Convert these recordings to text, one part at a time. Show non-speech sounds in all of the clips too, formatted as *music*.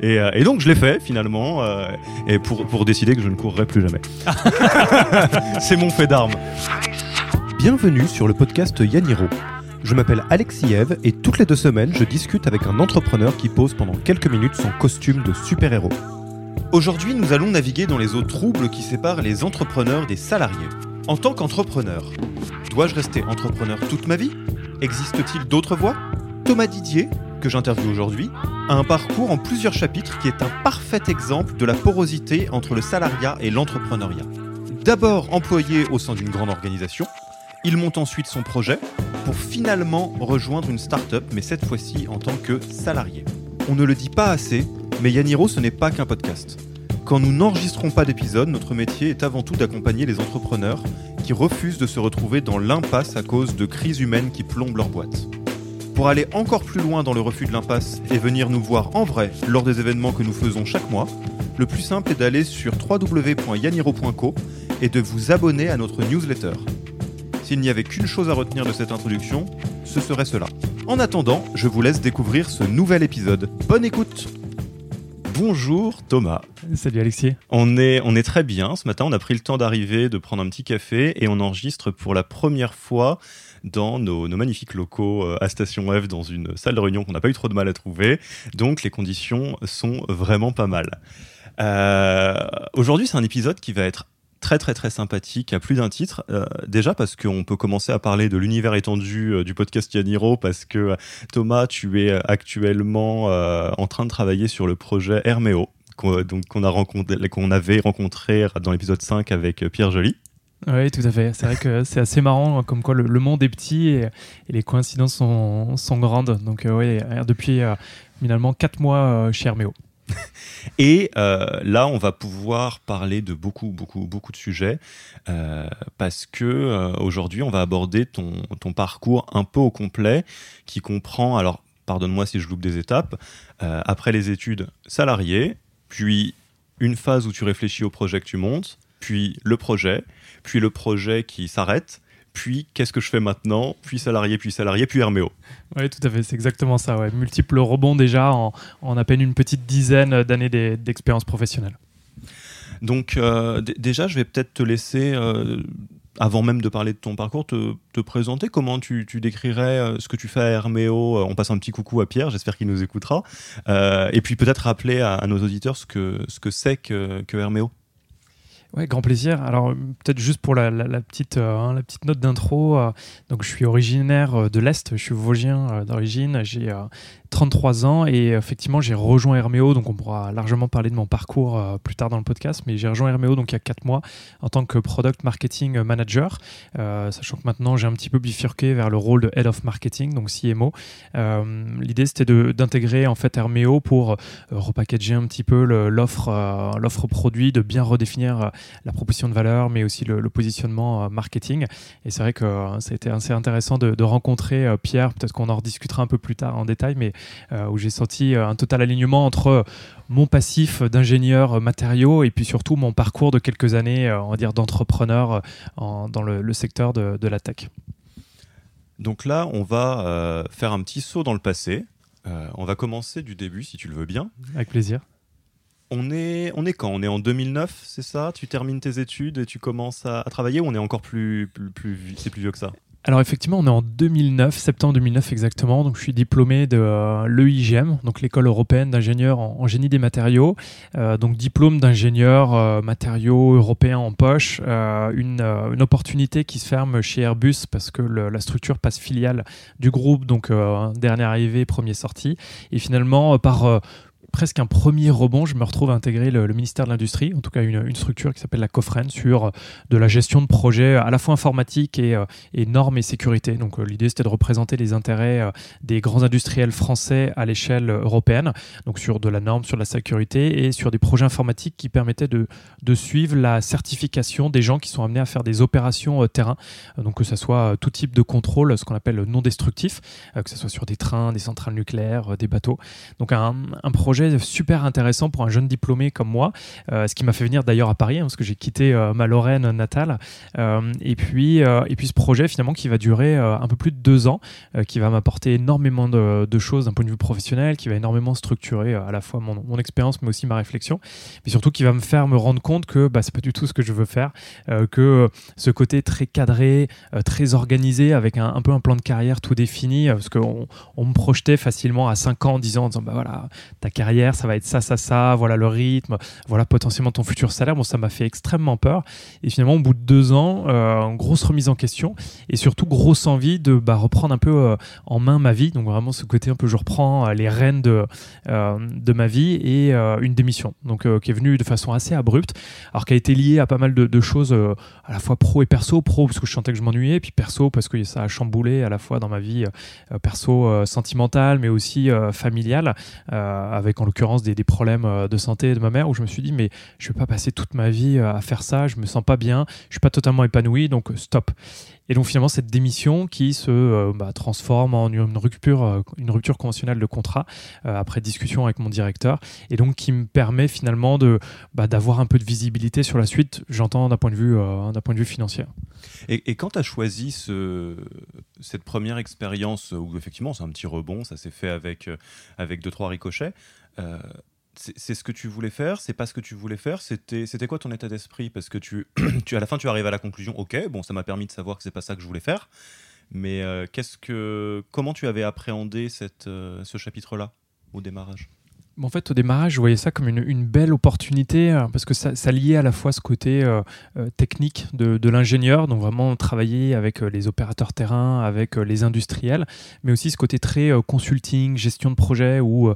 Et, euh, et donc je l'ai fait finalement, euh, et pour, pour décider que je ne courrai plus jamais. *laughs* C'est mon fait d'armes. Bienvenue sur le podcast Yaniro. Je m'appelle Alexis Eve et toutes les deux semaines, je discute avec un entrepreneur qui pose pendant quelques minutes son costume de super-héros. Aujourd'hui, nous allons naviguer dans les eaux troubles qui séparent les entrepreneurs des salariés. En tant qu'entrepreneur, dois-je rester entrepreneur toute ma vie? Existe-t-il d'autres voies? Thomas Didier, que j'interviewe aujourd'hui, a un parcours en plusieurs chapitres qui est un parfait exemple de la porosité entre le salariat et l'entrepreneuriat. D'abord employé au sein d'une grande organisation, il monte ensuite son projet pour finalement rejoindre une start-up, mais cette fois-ci en tant que salarié. On ne le dit pas assez, mais Yaniro, ce n'est pas qu'un podcast. Quand nous n'enregistrons pas d'épisode, notre métier est avant tout d'accompagner les entrepreneurs qui refusent de se retrouver dans l'impasse à cause de crises humaines qui plombent leur boîte. Pour aller encore plus loin dans le refus de l'impasse et venir nous voir en vrai lors des événements que nous faisons chaque mois, le plus simple est d'aller sur www.yaniro.co et de vous abonner à notre newsletter. S'il n'y avait qu'une chose à retenir de cette introduction, ce serait cela. En attendant, je vous laisse découvrir ce nouvel épisode. Bonne écoute Bonjour Thomas. Salut Alexis. On est, on est très bien. Ce matin, on a pris le temps d'arriver, de prendre un petit café et on enregistre pour la première fois dans nos, magnifiques locaux euh, à Station F dans une salle de réunion qu'on n'a pas eu trop de mal à trouver. Donc les conditions sont vraiment pas mal. Euh, Aujourd'hui, c'est un épisode qui va être très très très sympathique à plus d'un titre. Euh, déjà parce qu'on peut commencer à parler de l'univers étendu du podcast Yaniro parce que Thomas, tu es actuellement en train de travailler sur le projet Herméo qu'on qu'on avait rencontré dans l'épisode 5 avec Pierre Joly. Oui, tout à fait. C'est vrai que c'est assez marrant, comme quoi le, monde est petit et, les coïncidences sont, grandes. Donc, euh, oui, depuis euh, finalement 4 mois euh, chez Herméo. *laughs* Et euh, là, on va pouvoir parler de beaucoup, beaucoup, beaucoup de sujets euh, parce que euh, aujourd'hui, on va aborder ton, ton parcours un peu au complet qui comprend, alors pardonne-moi si je loupe des étapes, euh, après les études salariées, puis une phase où tu réfléchis au projet que tu montes, puis le projet, puis le projet qui s'arrête, puis qu'est-ce que je fais maintenant, puis salarié, puis salarié, puis Herméo. Oui, tout à fait. C'est exactement ça. Ouais. Multiples rebonds déjà en, en à peine une petite dizaine d'années d'e- d'expérience professionnelle. Donc euh, déjà, je vais peut-être te laisser, euh, avant même de parler de ton parcours, te, te présenter. Comment tu, tu décrirais euh, ce que tu fais à Herméo On passe un petit coucou à Pierre, j'espère qu'il nous écoutera. Euh, et puis peut-être rappeler à, à nos auditeurs ce que ce que c'est que, que Herméo. Ouais, grand plaisir. Alors peut-être juste pour la, petite, euh, hein, la petite note d'intro. euh, donc je suis originaire euh, de l'Est, je suis vosgien d'origine, j'ai euh, 33 ans et effectivement j'ai rejoint Herméo, donc on pourra largement parler de mon parcours plus tard dans le podcast, mais j'ai rejoint Herméo donc il y a 4 mois en tant que Product Marketing Manager, sachant que maintenant j'ai un petit peu bifurqué vers le rôle de Head of Marketing, donc CMO. L'idée c'était d'intégrer en fait Herméo pour repackager un petit peu l'offre l'offre produit, de bien redéfinir la proposition de valeur, mais aussi le, le positionnement euh, marketing. Et c'est vrai que euh, ça a été assez intéressant de, de rencontrer euh, Pierre, peut-être qu'on en rediscutera un peu plus tard en détail, mais où j'ai senti un total alignement entre mon passif d'ingénieur matériaux et puis surtout mon parcours de quelques années, on va dire, d'entrepreneur en- dans le, le secteur de, de la tech. Donc là, on va euh, faire un petit saut dans le passé. Euh, on va commencer du début, si tu le veux bien. Avec plaisir. On est, quand? On est en 2009, c'est ça? Tu termines tes études et tu commences à, travailler ou on est encore plus, plus, plus c'est plus vieux que ça? Alors effectivement, on est en 2009, septembre 2009 exactement. Donc je suis diplômé de euh, l'EIGM, donc l'école européenne d'ingénieurs en, génie des matériaux. Euh, donc diplôme d'ingénieur euh, matériaux européen en poche. Une, opportunité qui se ferme chez Airbus parce que la structure passe filiale du groupe, donc dernier arrivé, premier sorti. Et finalement, par presque un premier rebond, je me retrouve à intégrer le, ministère de l'Industrie, en tout cas une, structure qui s'appelle la COFREN, sur euh, de la gestion de projets à la fois informatique et, euh, et normes et sécurité. Donc euh, l'idée c'était de représenter les intérêts des grands industriels français à l'échelle européenne, donc sur de la norme, sur la sécurité et sur des projets informatiques qui permettaient de, de suivre la certification des gens qui sont amenés à faire des opérations terrain, donc que ce soit tout type de contrôle, ce qu'on appelle non destructif, que ce soit sur des trains, des centrales nucléaires, des bateaux. Donc un projet super intéressant pour un jeune diplômé comme moi, ce qui m'a fait venir d'ailleurs à Paris, hein, parce que j'ai quitté ma Lorraine natale. et, puis, et puis ce projet finalement qui va durer un peu plus de deux ans, qui va m'apporter énormément de, choses d'un point de vue professionnel, qui va énormément structurer à la fois mon, mon expérience, mais aussi ma réflexion, mais surtout qui va me faire me rendre compte que bah, c'est pas du tout ce que je veux faire, que ce côté très cadré, très organisé, avec un, un, peu un plan de carrière tout défini, parce qu'on on me projetait facilement à 5 ans en disant, bah voilà, ta carrière, ça va être ça, ça, ça, voilà le rythme, voilà potentiellement ton futur salaire. Bon, ça m'a fait extrêmement peur. Et finalement, au bout de deux ans, euh, grosse remise en question et surtout grosse envie de bah, reprendre un peu euh, en main ma vie. Donc vraiment ce côté un peu, je reprends euh, les rênes de, ma vie et une démission. Donc qui est venue de façon assez abrupte, alors qui a été liée à pas mal de, de choses à la fois pro et perso. Pro parce que je sentais que je m'ennuyais, puis perso parce que ça a chamboulé à la fois dans ma vie perso sentimentale, mais aussi familiale, avec en l'occurrence des, problèmes de santé de ma mère, où je me suis dit, mais je vais pas passer toute ma vie à faire ça, je me sens pas bien, je suis pas totalement épanoui, donc stop. Et donc finalement, cette démission qui se euh, bah, transforme en une rupture, euh, une rupture conventionnelle de contrat euh, après discussion avec mon directeur, et donc qui me permet finalement de bah, d'avoir un peu de visibilité sur la suite. J'entends d'un point de vue d'un point de vue financier. Et, quand tu as choisi ce, cette première expérience où effectivement c'est un petit rebond, ça s'est fait avec avec deux trois ricochets c'est ce que tu voulais faire, c'est pas ce que tu voulais faire, c'était quoi ton état d'esprit? Parce que tu, *clears throat* tu, à la fin, tu arrives à la conclusion, ok, bon, ça m'a permis de savoir que c'est pas ça que je voulais faire, mais euh, que, comment tu avais appréhendé euh, ce chapitre-là au démarrage? En fait, au démarrage, je voyais ça comme une, belle opportunité euh, parce que ça, liait à la fois ce côté euh, euh, technique de, l'ingénieur, donc vraiment travailler avec les opérateurs terrain, avec les industriels, mais aussi ce côté très consulting, gestion de projet où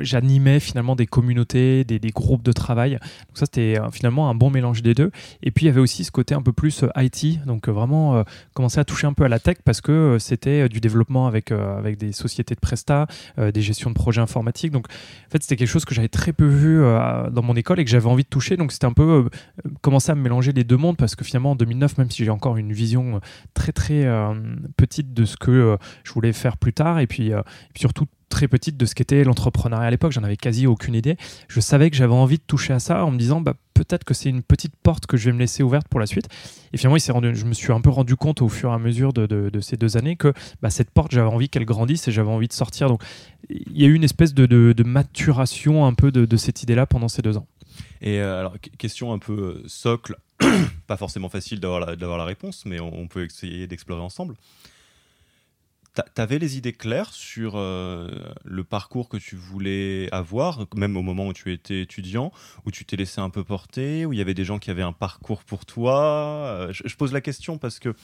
j'animais finalement des communautés, des, groupes de travail. Donc ça, c'était finalement un bon mélange des deux. Et puis, il y avait aussi ce côté un peu plus IT, donc vraiment commencer à toucher un peu à la tech parce que c'était du développement avec, avec des sociétés de prestat, des gestions de projets informatiques donc, en fait, c'était quelque chose que j'avais très peu vu euh, dans mon école et que j'avais envie de toucher. Donc, c'était un peu euh, commencer à mélanger les deux mondes parce que finalement, en 2009, même si j'ai encore une vision très, très euh, petite de ce que je voulais faire plus tard et puis, et puis surtout très petite de ce qu'était l'entrepreneuriat à l'époque, j'en avais quasi aucune idée. Je savais que j'avais envie de toucher à ça en me disant bah, peut-être que c'est une petite porte que je vais me laisser ouverte pour la suite. Et finalement, je me suis un peu rendu compte au fur et à mesure de, ces deux années que bah, cette porte, j'avais envie qu'elle grandisse et j'avais envie de sortir. Donc il y a eu une espèce de, maturation un peu de, cette idée-là pendant ces deux ans. Et euh, alors, question un peu euh, socle, *coughs* pas forcément facile d'avoir la, réponse, mais on peut essayer d'explorer ensemble. T'avais les idées claires sur euh, le parcours que tu voulais avoir, même au moment où tu étais étudiant, où tu t'es laissé un peu porter, où il y avait des gens qui avaient un parcours pour toi? Euh, je, pose la question parce que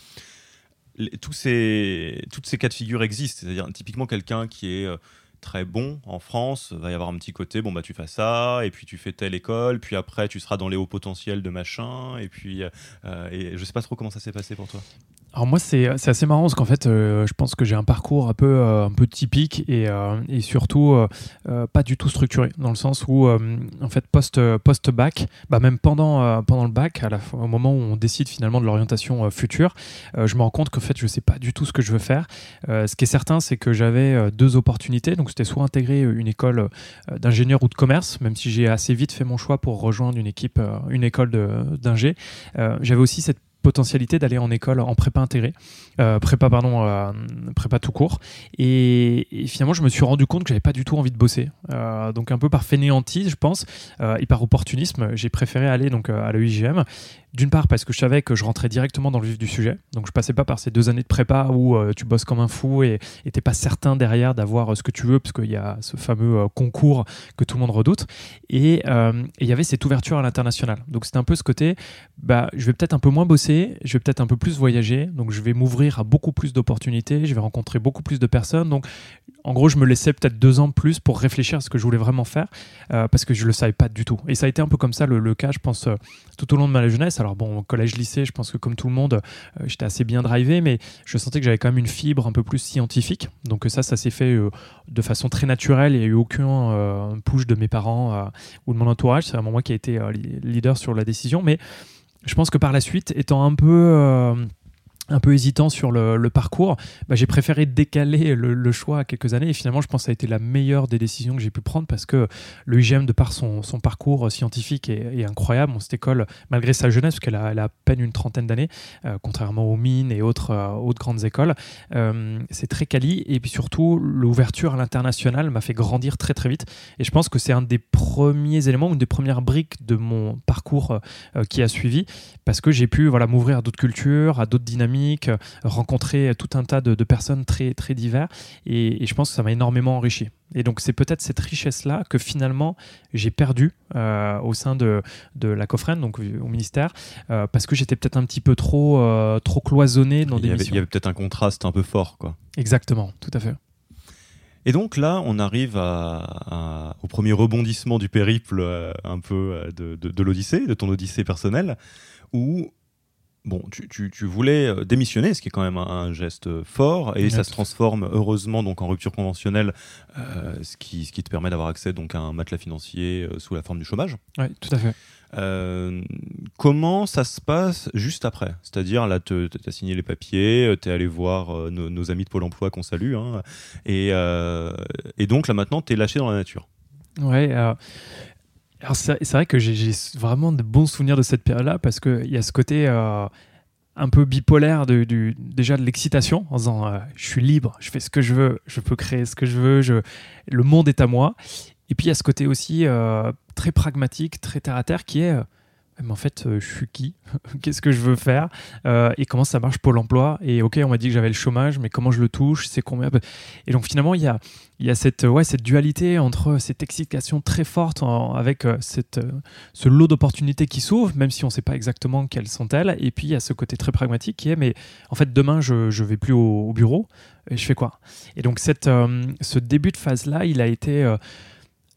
tous ces, toutes ces cas de figure existent. C'est-à-dire typiquement quelqu'un qui est euh, très bon en France, va y avoir un petit côté, bon bah tu fais ça, et puis tu fais telle école, puis après tu seras dans les hauts potentiels de machin, et puis et je sais pas trop comment ça s'est passé pour toi. Alors moi c'est assez marrant parce qu'en fait euh, je pense que j'ai un parcours un peu, euh, un peu typique et, euh, et surtout pas du tout structuré dans le sens où en fait post, post bac, bah même pendant, pendant le bac, à la, au moment où on décide finalement de l'orientation future, je me rends compte qu'en fait je sais pas du tout ce que je veux faire. ce qui est certain c'est que j'avais deux opportunités, donc c'était soit intégrer une école d'ingénieur ou de commerce, même si j'ai assez vite fait mon choix pour rejoindre une équipe, une école d'ingé. j'avais aussi cette potentialité d'aller en école en prépa intégrée, euh, prépa pardon, euh, prépa tout court. Et, finalement, je me suis rendu compte que j'avais pas du tout envie de bosser. Euh, donc un peu par fainéantise, je pense, et par opportunisme, j'ai préféré aller donc à l'EIGM. D'une part parce que je savais que je rentrais directement dans le vif du sujet, donc je passais pas par ces deux années de prépa où tu bosses comme un fou et t'es pas certain derrière d'avoir ce que tu veux parce qu'il y a ce fameux concours que tout le monde redoute. Et il y avait cette ouverture à l'international. Donc c'était un peu ce côté, bah je vais peut-être un peu moins bosser je vais peut-être un peu plus voyager, donc je vais m'ouvrir à beaucoup plus d'opportunités, je vais rencontrer beaucoup plus de personnes. Donc, en gros, je me laissais peut-être deux ans plus pour réfléchir à ce que je voulais vraiment faire, euh, parce que je ne le savais pas du tout. Et ça a été un peu comme ça le, cas, je pense, euh, tout au long de ma jeunesse. Alors, bon, collège, lycée, je pense que comme tout le monde, euh, j'étais assez bien drivé, mais je sentais que j'avais quand même une fibre un peu plus scientifique. Donc, ça, ça s'est fait de façon très naturelle. Il n'y a eu aucun push de mes parents ou de mon entourage. C'est vraiment moi qui ai été leader sur la décision. Mais je pense que par la suite, étant un peu un peu hésitant sur le, parcours, bah, j'ai préféré décaler le, choix à quelques années. Et finalement je pense que ça a été la meilleure des décisions que j'ai pu prendre parce que le IGM de par son, parcours scientifique est, incroyable. cette école, malgré sa jeunesse, parce qu'elle a, a, à peine une trentaine d'années, euh, contrairement aux mines et autres, euh, autres grandes écoles, euh, c'est très quali. Et puis surtout l'ouverture à l'international m'a fait grandir très très vite. Et je pense que c'est un des premiers éléments, une des premières briques de mon parcours qui a suivi parce que j'ai pu voilà, m'ouvrir à d'autres cultures, à d'autres dynamiques euh, rencontrer tout un tas de, personnes très, très divers. Et, je pense que ça m'a énormément enrichi. Et donc, c'est peut-être cette richesse-là que finalement j'ai perdu euh, au sein de, de la COFREN, donc au ministère, euh, parce que j'étais peut-être un petit peu trop, trop cloisonné dans des missions. Il y avait peut-être un contraste un peu fort, quoi. Exactement, tout à fait. Et donc là, on arrive à, au premier rebondissement du périple un peu de, de, de l'Odyssée, de ton Odyssée personnelle, où bon, tu, voulais euh, démissionner, ce qui est quand même un, geste fort, et ça se transforme heureusement donc en rupture conventionnelle, euh, ce, qui, ce qui te permet d'avoir accès donc à un matelas financier euh, sous la forme du chômage. Oui, tout à fait. comment ça se passe juste après? C'est-à-dire, là, tu as signé les papiers, tu es allé voir nos, amis de Pôle emploi qu'on salue, hein, et, et, donc là maintenant, tu es lâché dans la nature. Ouais, alors c'est vrai que j'ai vraiment de bons souvenirs de cette période-là parce qu'il y a ce côté euh, un peu bipolaire de, déjà de l'excitation en disant euh, je suis libre, je fais ce que je veux, je peux créer ce que je veux, le monde est à moi. Et puis il y a ce côté aussi euh, très pragmatique, très terre à terre qui est mais en fait, euh, je suis qui *laughs* Qu'est-ce que je veux faire euh, Et comment ça marche Pôle emploi Et ok, on m'a dit que j'avais le chômage, mais comment je le touche C'est combien Et donc finalement, il y a, cette, ouais, cette dualité entre cette excitation très forte avec euh, cette, ce lot d'opportunités qui s'ouvre, même si on ne sait pas exactement quelles sont-elles. Et puis il y a ce côté très pragmatique qui est, mais en fait, demain, je ne vais plus au, bureau. Et je fais quoi? Et donc cette, ce début de phase-là, il a été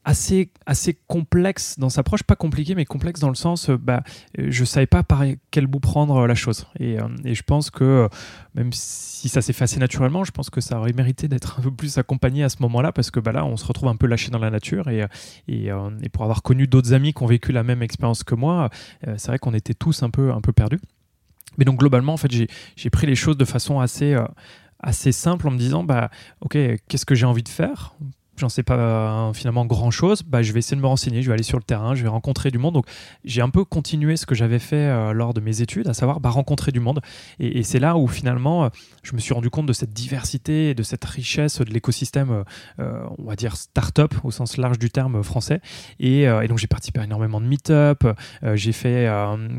assez, assez complexe dans sa approche, pas compliqué, mais complexe dans le sens, euh, bah, euh, je savais pas par quel bout prendre euh, la chose. Et, et je pense que, même si ça s'est fait naturellement, je pense que ça aurait mérité d'être un peu plus accompagné à ce moment-là, parce que bah, là, on se retrouve un peu lâché dans la nature. Et, et, et pour avoir connu d'autres amis qui ont vécu la même expérience que moi, c'est vrai qu'on était tous un peu, un peu perdus. Mais donc, globalement, en fait, j'ai pris les choses de façon assez assez simple en me disant bah ok qu'est-ce que j'ai envie de faire? J'en sais pas euh, finalement grand chose, bah, je vais essayer de me renseigner, je vais aller sur le terrain, je vais rencontrer du monde. Donc j'ai un peu continué ce que j'avais fait euh, lors de mes études, à savoir bah, rencontrer du monde. Et, c'est là où finalement euh, je me suis rendu compte de cette diversité, de cette richesse de l'écosystème, on va dire start-up au sens large du terme français. Et, donc j'ai participé à énormément de meet-up, j'ai fait,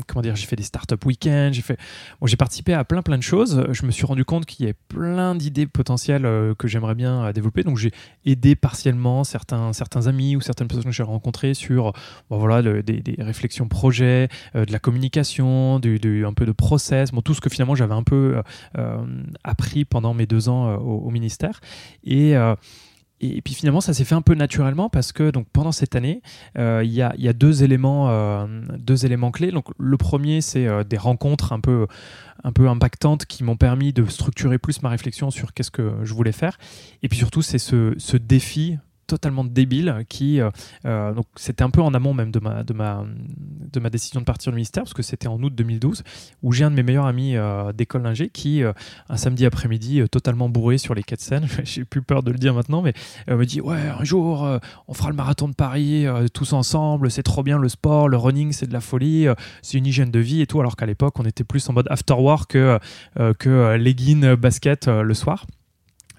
comment fait des start-up week-ends, j'ai fait, j'ai participé à plein plein de choses. Je me suis rendu compte qu'il y avait plein d'idées potentielles que j'aimerais bien développer. Donc j'ai aidé partiellement certains, amis ou certaines personnes que j'ai rencontrées sur voilà, des, réflexions projets, euh, de la communication, du, un peu de process, tout ce que finalement j'avais un peu euh, euh, appris pendant mes deux ans au, ministère. Et et puis finalement, ça s'est fait un peu naturellement parce que donc pendant cette année, il y, a, y, a, deux éléments, deux éléments clés. Donc le premier, c'est des rencontres un peu un peu impactantes qui m'ont permis de structurer plus ma réflexion sur qu'est-ce que je voulais faire. Et puis surtout, c'est ce, ce défi totalement débile qui euh, euh, donc c'était un peu en amont même de ma de ma de ma décision de partir du ministère parce que c'était en août 2012 où j'ai un de mes meilleurs amis euh, d'école d'ingé qui un samedi après-midi totalement bourré sur les quais de *laughs* j'ai plus peur de le dire maintenant mais me dit ouais un jour on fera le marathon de Paris tous ensemble c'est trop bien le sport le running c'est de la folie c'est une hygiène de vie et tout alors qu'à l'époque on était plus en mode after work que que legging basket le soir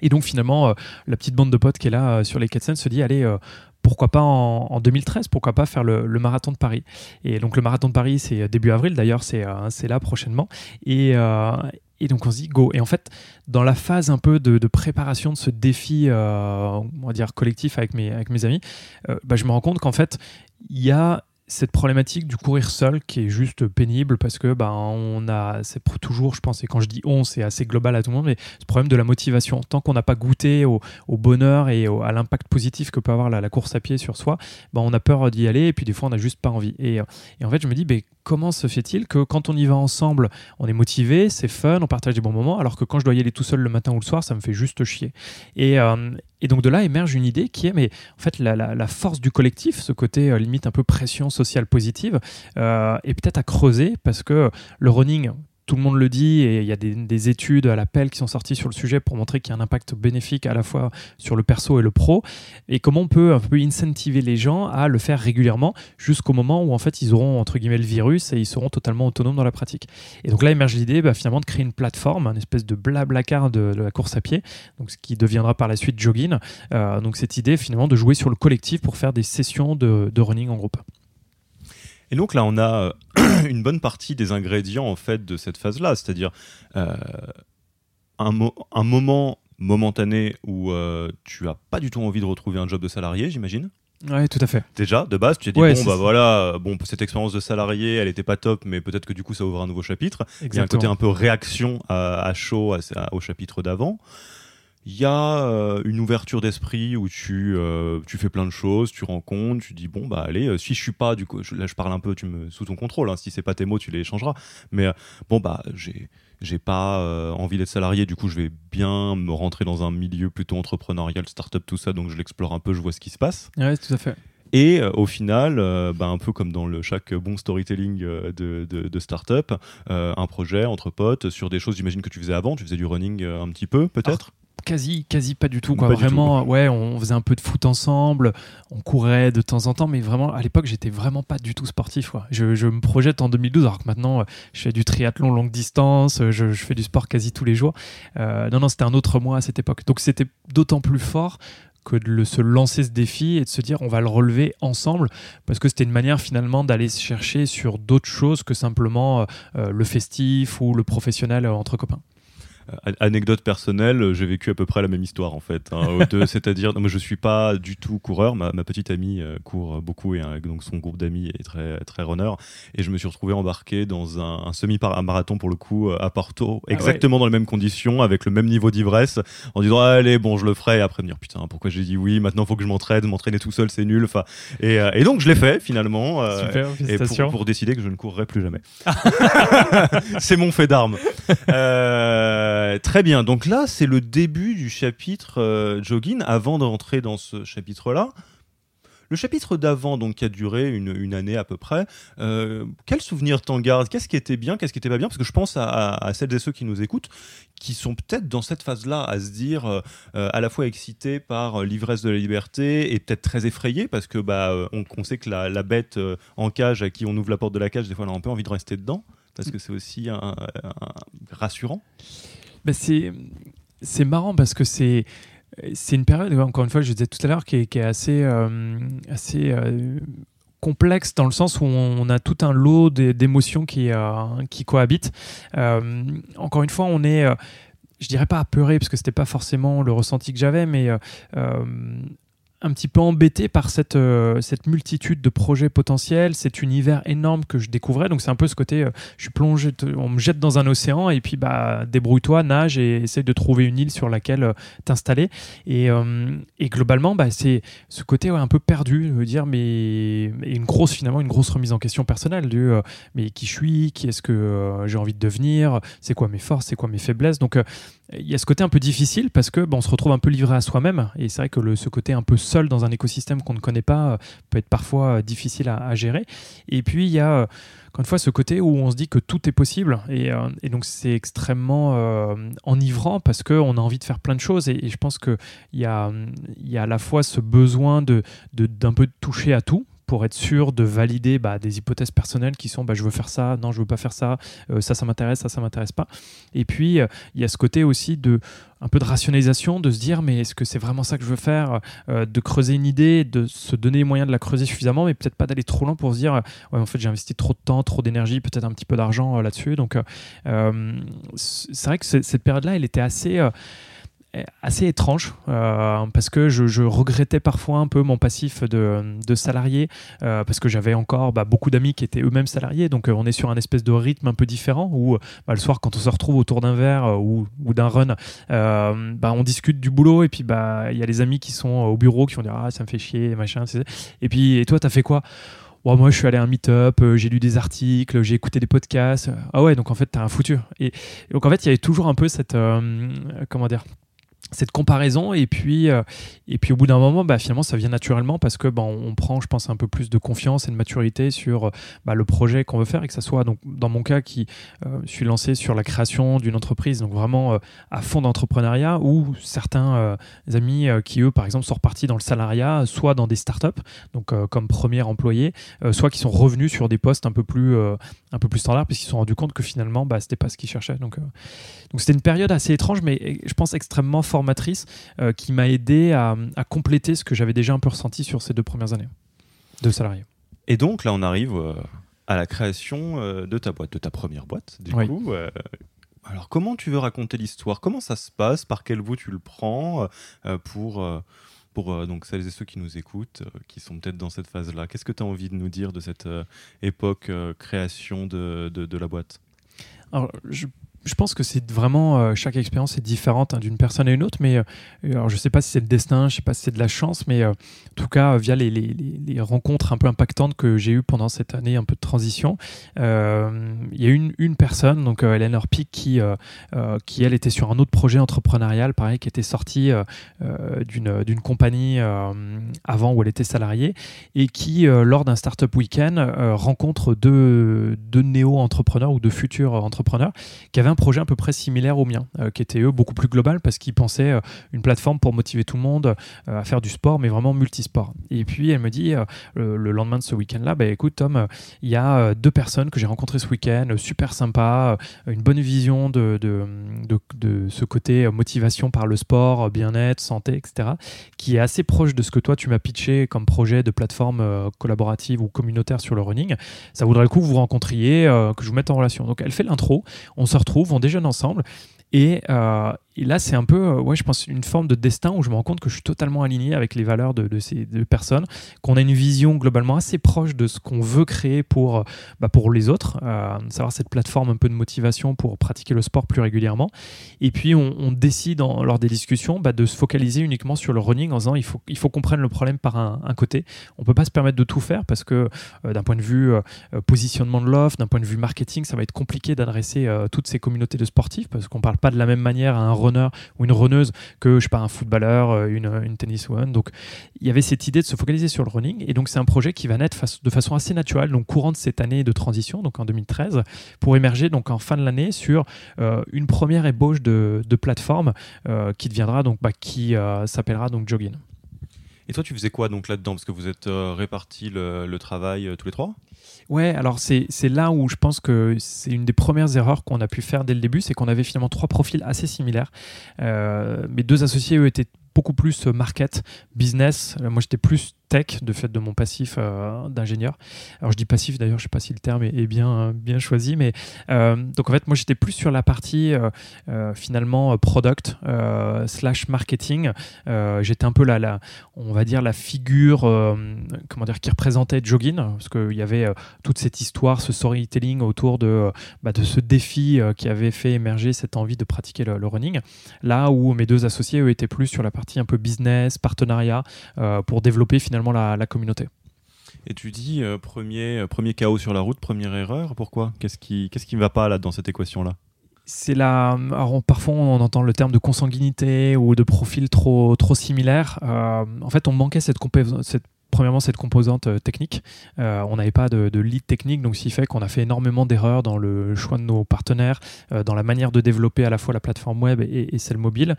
et donc finalement, euh, la petite bande de potes qui est là euh, sur les 4 se dit, allez, euh, pourquoi pas en, 2013, pourquoi pas faire le, marathon de Paris. Et donc le marathon de Paris, c'est début avril, d'ailleurs, c'est là prochainement. Et, et, donc on se dit go. Et en fait, dans la phase un peu de, préparation de ce défi, on va dire collectif avec mes, avec mes amis, bah, je me rends compte qu'en fait, il y a cette problématique du courir seul qui est juste pénible parce que ben on a c'est toujours je pense et quand je dis on c'est assez global à tout le monde mais ce problème de la motivation tant qu'on n'a pas goûté au, bonheur et à l'impact positif que peut avoir la, course à pied sur soi ben on a peur d'y aller et puis des fois on n'a juste pas envie. Et, et en fait je me dis ben, comment se fait-il que quand on y va ensemble on est motivé c'est fun on partage des bons moments alors que quand je dois y aller tout seul le matin ou le soir ça me fait juste chier. Et, euh, donc de là émerge une idée qui est, mais en fait, la, force du collectif, ce côté euh, limite un peu pression sociale positive, euh, est peut-être à creuser parce que le running, tout le monde le dit et il y a des, études à l'appel qui sont sorties sur le sujet pour montrer qu'il y a un impact bénéfique à la fois sur le perso et le pro et comment on peut un peu incentiver les gens à le faire régulièrement jusqu'au moment où en fait ils auront entre guillemets le virus et ils seront totalement autonomes dans la pratique. Et donc là émerge l'idée bah, finalement de créer une plateforme, une espèce de blablacar de, de la course à pied, ce qui deviendra par la suite Jogging. Euh, donc cette idée finalement de jouer sur le collectif pour faire des sessions de, running en groupe. Et donc là, on a euh, *clears throat* une bonne partie des ingrédients en fait de cette phase-là, c'est-à-dire euh, un, un, moment momentané où tu as pas du tout envie de retrouver un job de salarié, j'imagine. Oui, tout à fait. Déjà, de base, tu t'es dit, bon, bah voilà, bon, cette expérience de salarié, elle était pas top, mais peut-être que du coup, ça ouvre un nouveau chapitre. Il y a un côté un peu réaction à, chaud au chapitre d'avant. Il y a euh, une ouverture d'esprit où tu, euh, tu fais plein de choses, tu rencontres, tu dis bon bah allez, euh, si je suis pas du coup, là je parle un peu, tu me sous ton contrôle. Hein, si c'est pas tes mots, tu les changeras. Mais bon bah j'ai j'ai pas envie d'être salarié, du coup je vais bien me rentrer dans un milieu plutôt entrepreneurial, start-up, tout ça, donc je l'explore un peu, je vois ce qui se passe. Ouais, tout à fait. Et au final, bah, un peu comme dans le, chaque bon storytelling de, de, de start-up, un projet entre potes sur des choses, j'imagine que tu faisais avant, tu faisais du running un petit peu peut-être? Quasi, quasi pas du tout. Quoi. vraiment, ouais, on faisait un peu de foot ensemble, on courait de temps en temps, mais vraiment, à l'époque, j'étais vraiment pas du tout sportif. Quoi. Je, je, me projette en 2012, alors que maintenant, euh, je fais du triathlon longue distance, euh, je, je fais du sport quasi tous les jours. Euh, non, non, c'était un autre moi à cette époque. Donc, c'était d'autant plus fort que de se lancer ce défi et de se dire on va le relever ensemble parce que c'était une manière finalement d'aller chercher sur d'autres choses que simplement le festif ou le professionnel entre copains. Euh, anecdote personnelle, euh, j'ai vécu à peu près la même histoire en fait. Hein, *laughs* C'est-à-dire, moi je suis pas du tout coureur. Ma, petite amie euh, court beaucoup et donc son groupe d'amis est très très runner. Et je me suis retrouvé embarqué dans un, semi-marathon pour le coup à Porto, ah exactement dans les mêmes conditions, avec le même niveau d'ivresse, en disant allez bon je le ferai. Et après me dire putain pourquoi j'ai dit oui? Maintenant faut que je m'entraîne. M'entraîner tout seul c'est nul. Enfin et, et, donc je l'ai fait finalement. Super, et pour, pour, décider que je ne courrai plus jamais. *laughs* *laughs* c'est mon fait d'armes. Euh, euh, très bien. Donc là, c'est le début du chapitre euh, jogging. Avant d'entrer dans ce chapitre-là, le chapitre d'avant, donc qui a duré une, année à peu près, euh, quel souvenir t'en gardes? Qu'est-ce qui était bien Qu'est-ce qui était pas bien? Parce que je pense à, celles et ceux qui nous écoutent, qui sont peut-être dans cette phase-là à se dire à la fois excités par l'ivresse de la liberté et peut-être très effrayés parce que bah on, sait que la, bête en cage à qui on ouvre la porte de la cage, des fois on a un peu envie de rester dedans parce que c'est aussi un rassurant. Bah, c'est marrant parce que c'est c'est une période, encore une fois, je disais tout à l'heure, qui, est assez, euh, assez euh, complexe dans le sens où on a tout un lot d'émotions qui, euh, qui cohabitent. encore une fois, on est, je dirais pas apeuré, parce que c'était pas forcément le ressenti que j'avais, mais un petit peu embêté par cette, euh, cette multitude de projets potentiels, cet univers énorme que je découvrais. Donc c'est un peu ce côté, euh, je suis plongé, on me jette dans un océan et puis bah débrouille-toi, nage et essaye de trouver une île sur laquelle euh, t'installer. Et, et, globalement, bah, c'est ce côté un peu perdu, de dire mais une grosse finalement une grosse remise en question personnelle du mais qui je suis, qui est-ce que j'ai envie de devenir, c'est quoi mes forces, c'est quoi mes faiblesses? Donc il y a ce côté un peu difficile parce que on se retrouve un peu livré à soi-même et c'est vrai que ce côté un peu seul dans un écosystème qu'on ne connaît pas euh, peut être parfois euh, difficile à, gérer. Et puis il y a euh, encore une fois ce côté où on se dit que tout est possible et, donc c'est extrêmement enivrant parce qu'on a envie de faire plein de choses et, je pense qu'il y a, y a à la fois ce besoin de d'un peu toucher à tout pour être sûr de valider bah, des hypothèses personnelles qui sont bah, je veux faire ça, non je veux pas faire ça, euh, ça ça m'intéresse, ça ça m'intéresse pas. Et puis euh, il y a ce côté aussi de un peu de rationalisation, de se dire mais est-ce que c'est vraiment ça que je veux faire, euh, de creuser une idée, de se donner les moyens de la creuser suffisamment, mais peut-être pas d'aller trop loin pour se dire ouais en fait j'ai investi trop de temps, trop d'énergie, peut-être un petit peu d'argent là-dessus. Donc c'est vrai que cette période-là elle était assez assez étrange euh, parce que je, regrettais parfois un peu mon passif de, salarié euh, parce que j'avais encore bah, beaucoup d'amis qui étaient eux-mêmes salariés donc euh, on est sur un espèce de rythme un peu différent où bah, le soir quand on se retrouve autour d'un verre ou, d'un run bah, on discute du boulot et puis bah il y a les amis qui sont au bureau qui vont dire ah ça me fait chier machin et puis et toi t'as fait quoi? Moi, je suis allé à un meet-up, j'ai lu des articles, j'ai écouté des podcasts. Ah ouais, donc en fait, t'as un foutu. Et, donc en fait, il y avait toujours un peu cette, comment dire, cette comparaison. Et puis euh, et puis au bout d'un moment bah, finalement ça vient naturellement parce que bah, on, prend je pense un peu plus de confiance et de maturité sur bah, le projet qu'on veut faire et que ça soit donc dans mon cas qui euh, suis lancé sur la création d'une entreprise donc vraiment euh, à fond d'entrepreneuriat ou certains amis qui eux par exemple sont repartis dans le salariat soit dans des startups donc comme premier employé soit qui sont revenus sur des postes un peu plus un peu plus standards puisqu'ils se sont rendus compte que finalement bah, c'était pas ce qu'ils cherchaient. Donc donc c'était une période assez étrange mais je pense extrêmement forte formatrice euh, qui m'a aidé à, compléter ce que j'avais déjà un peu ressenti sur ces deux premières années de salarié. Et donc là, on arrive euh, à la création euh, de ta boîte, de ta première boîte, du coup. alors, comment tu veux raconter l'histoire? Comment ça se passe? Par quel bout tu le prends? Pour, pour donc celles et ceux qui nous écoutent, qui sont peut-être dans cette phase-là Qu'est-ce que tu as envie de nous dire de cette époque création de, de, de, la boîte? Alors, je je pense que c'est vraiment euh, chaque expérience est différente hein, d'une personne à une autre, mais euh, alors je sais pas si c'est le destin, je sais pas si c'est de la chance, mais euh, en tout cas via les, rencontres un peu impactantes que j'ai eues pendant cette année un peu de transition, il y a une, personne, donc Eleanor Peak, qui qui elle était sur un autre projet entrepreneurial, pareil, qui était sortie d'une compagnie avant où elle était salariée et qui lors d'un startup week-end rencontre deux deux néo-entrepreneurs ou deux futurs entrepreneurs qui avaient projet à peu près similaire au mien, euh, qui était eux beaucoup plus global parce qu'ils pensaient euh, une plateforme pour motiver tout le monde euh, à faire du sport, mais vraiment multisport. Et puis elle me dit le, lendemain de ce week-end-là, bah, écoute Tom, il y a deux personnes que j'ai rencontrées ce week-end, super sympa, une bonne vision de, de, de, ce côté motivation par le sport, bien-être, santé, etc., qui est assez proche de ce que toi tu m'as pitché comme projet de plateforme collaborative ou communautaire sur le running. Ça voudrait le coup que vous rencontriez, que je vous mette en relation. Donc elle fait l'intro, on se retrouve on déjeune ensemble. Et, euh, et là, c'est un peu, euh, ouais, je pense, une forme de destin où je me rends compte que je suis totalement aligné avec les valeurs de, ces deux personnes, qu'on a une vision globalement assez proche de ce qu'on veut créer pour, euh, bah, pour les autres, euh, savoir cette plateforme un peu de motivation pour pratiquer le sport plus régulièrement. Et puis, on, décide lors des discussions bah, de se focaliser uniquement sur le running en disant il faut, il faut qu'on prenne le problème par un, côté. On ne peut pas se permettre de tout faire parce que d'un point de vue positionnement de l'offre, d'un point de vue marketing, ça va être compliqué d'adresser toutes ces communautés de sportifs parce qu'on ne parle pas de la même manière à un runner ou une runneuse que je sais pas un footballeur, euh, une, une tenniswoman. Donc il y avait cette idée de se focaliser sur le running et donc c'est un projet qui va naître de façon assez naturelle, donc courante cette année de transition, donc en 2013, pour émerger donc en fin de l'année sur euh, une première ébauche de, de plateforme euh, qui deviendra donc bah, qui s'appellera donc Jogging. Et toi, tu faisais quoi donc là-dedans? Parce que vous êtes répartis le, travail tous les trois? Ouais, alors c'est là où je pense que c'est une des premières erreurs qu'on a pu faire dès le début, c'est qu'on avait finalement trois profils assez similaires. Euh, mes deux associés, eux, étaient beaucoup plus market, business. Moi, j'étais plus de fait de mon passif euh, d'ingénieur. Alors je dis passif d'ailleurs, je sais pas si le terme est, bien, euh, bien choisi, mais euh, donc en fait moi j'étais plus sur la partie finalement product slash marketing. j'étais un peu la, on va dire la figure comment dire qui représentait Jogging parce qu'il y avait toute cette histoire, ce storytelling autour de, bah, de ce défi qui avait fait émerger cette envie de pratiquer le, running. Là où mes deux associés eux étaient plus sur la partie un peu business, partenariat pour développer finalement la, communauté. Et tu dis euh, premier, euh, premier chaos sur la route, première erreur. Pourquoi? Qu'est-ce qui qu'est-ce qui ne va pas là dans cette équation-là? C'est la. Alors, parfois, on entend le terme de consanguinité ou de profil trop, trop similaire. Euh, en fait, on manquait cette, cette premièrement cette composante technique. on n'avait pas de, lead technique, donc ce qui fait qu'on a fait énormément d'erreurs dans le choix de nos partenaires, dans la manière de développer à la fois la plateforme web et, et celle mobile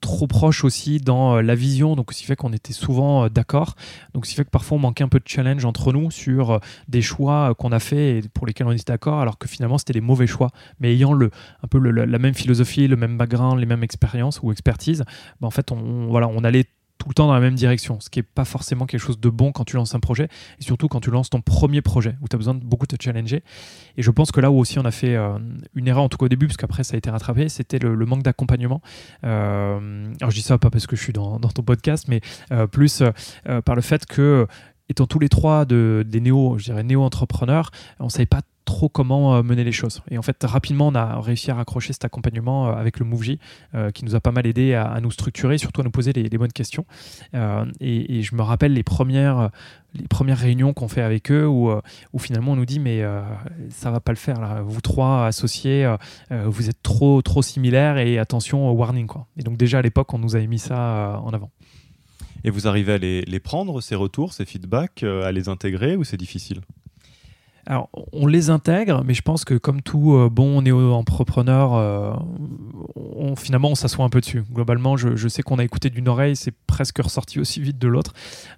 trop proche aussi dans euh, la vision, donc ce qui fait qu'on était souvent euh, d'accord. Donc ce qui fait que parfois on manquait un peu de challenge entre nous sur euh, des choix qu'on a fait et pour lesquels on était d'accord, alors que finalement c'était les mauvais choix. Mais ayant le, un peu la même philosophie, le même background, les mêmes expériences ou expertise, bah, en fait on, voilà, on allait tout le temps dans la même direction, ce qui n'est pas forcément quelque chose de bon quand tu lances un projet, et surtout quand tu lances ton premier projet, où tu as besoin de beaucoup te challenger. Et je pense que là où aussi on a fait euh, une erreur, en tout cas au début, parce qu'après ça a été rattrapé, c'était le, manque d'accompagnement. Euh, alors je dis ça pas parce que je suis dans, ton podcast, mais euh, plus par le fait que étant tous les trois de, des néo, je dirais néo-entrepreneurs, on savait pas trop comment mener les choses. Et en fait, rapidement, on a réussi à raccrocher cet accompagnement avec le MoveJ, qui nous a pas mal aidé à, nous structurer, surtout à nous poser les, bonnes questions. Et, je me rappelle les premières les premières réunions qu'on fait avec eux où, euh, finalement on nous dit mais euh, ça va pas le faire là. vous trois associés euh, vous êtes trop trop similaires et attention warning quoi et donc déjà à l'époque on nous avait mis ça en avant et vous arrivez à les prendre ces retours ces feedbacks à les intégrer ou c'est difficile? Alors, on les intègre, mais je pense que comme tout euh, bon néo-entrepreneur, euh, on, finalement, on s'assoit un peu dessus. Globalement, je, sais qu'on a écouté d'une oreille, c'est presque ressorti aussi vite de l'autre.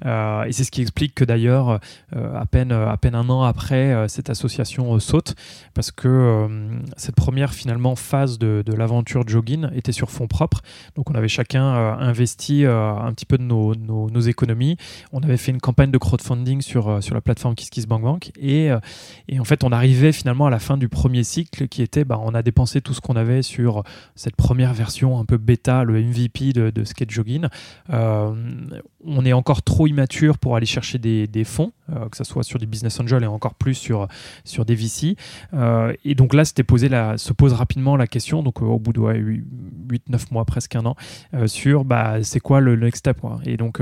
Euh, et c'est ce qui explique que d'ailleurs, à, peine, à peine un an après, cette association saute, parce que cette première finalement phase de, l'aventure Jogging était sur fonds propres. Donc, on avait chacun investi un petit peu de nos, nos, économies. On avait fait une campagne de crowdfunding sur, sur la plateforme KissKissBankBank. Et et en fait, on arrivait finalement à la fin du premier cycle qui était, bah, on a dépensé tout ce qu'on avait sur cette première version un peu bêta, le MVP de, de Skate Jogging. Euh, on est encore trop immature pour aller chercher des, fonds, euh, que ce soit sur des business angels et encore plus sur, sur des VC. Euh, et donc là, posé se pose rapidement la question, donc au bout de 8-9 mois, presque un an, sur bah, c'est quoi le next step. Et donc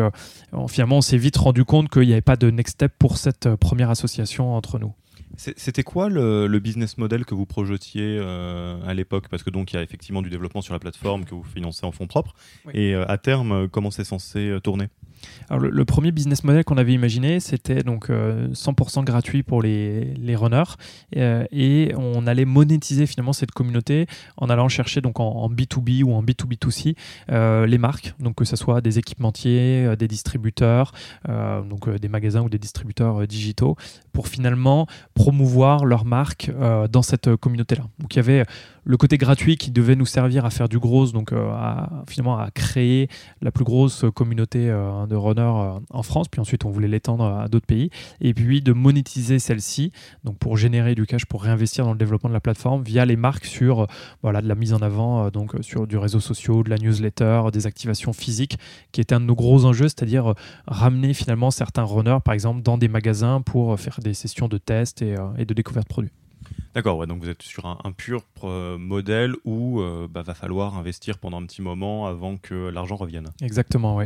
finalement, on s'est vite rendu compte qu'il n'y avait pas de next step pour cette première association entre nous. C'était quoi le, business model que vous projetiez euh, à l'époque? Parce que donc il y a effectivement du développement sur la plateforme que vous financez en fonds propres. Et euh, à terme, comment c'est censé euh, tourner? Alors, le, premier business model qu'on avait imaginé, c'était donc 100% gratuit pour les, les runners et on allait monétiser finalement cette communauté en allant chercher donc en, B2B ou en B2B2C les marques, donc que ce soit des équipementiers, des distributeurs, donc des magasins ou des distributeurs digitaux, pour finalement promouvoir leur marque euh, dans cette euh, communauté-là. Donc il y avait le côté gratuit qui devait nous servir à faire du gros, donc euh, finalement à créer la plus grosse communauté de runners en France. Puis ensuite, on voulait l'étendre à d'autres pays. Et puis de monétiser celle-ci, donc pour générer du cash, pour réinvestir dans le développement de la plateforme via les marques sur voilà, de la mise en avant, donc sur du réseau social, de la newsletter, des activations physiques, qui était un de nos gros enjeux, c'est-à-dire ramener finalement certains runners, par exemple, dans des magasins pour faire des sessions de tests et euh, et, de découverte produit. D'accord, ouais, donc vous êtes sur un, pur euh, modèle où euh, bah, va falloir investir pendant un petit moment avant que l'argent revienne. Exactement, oui.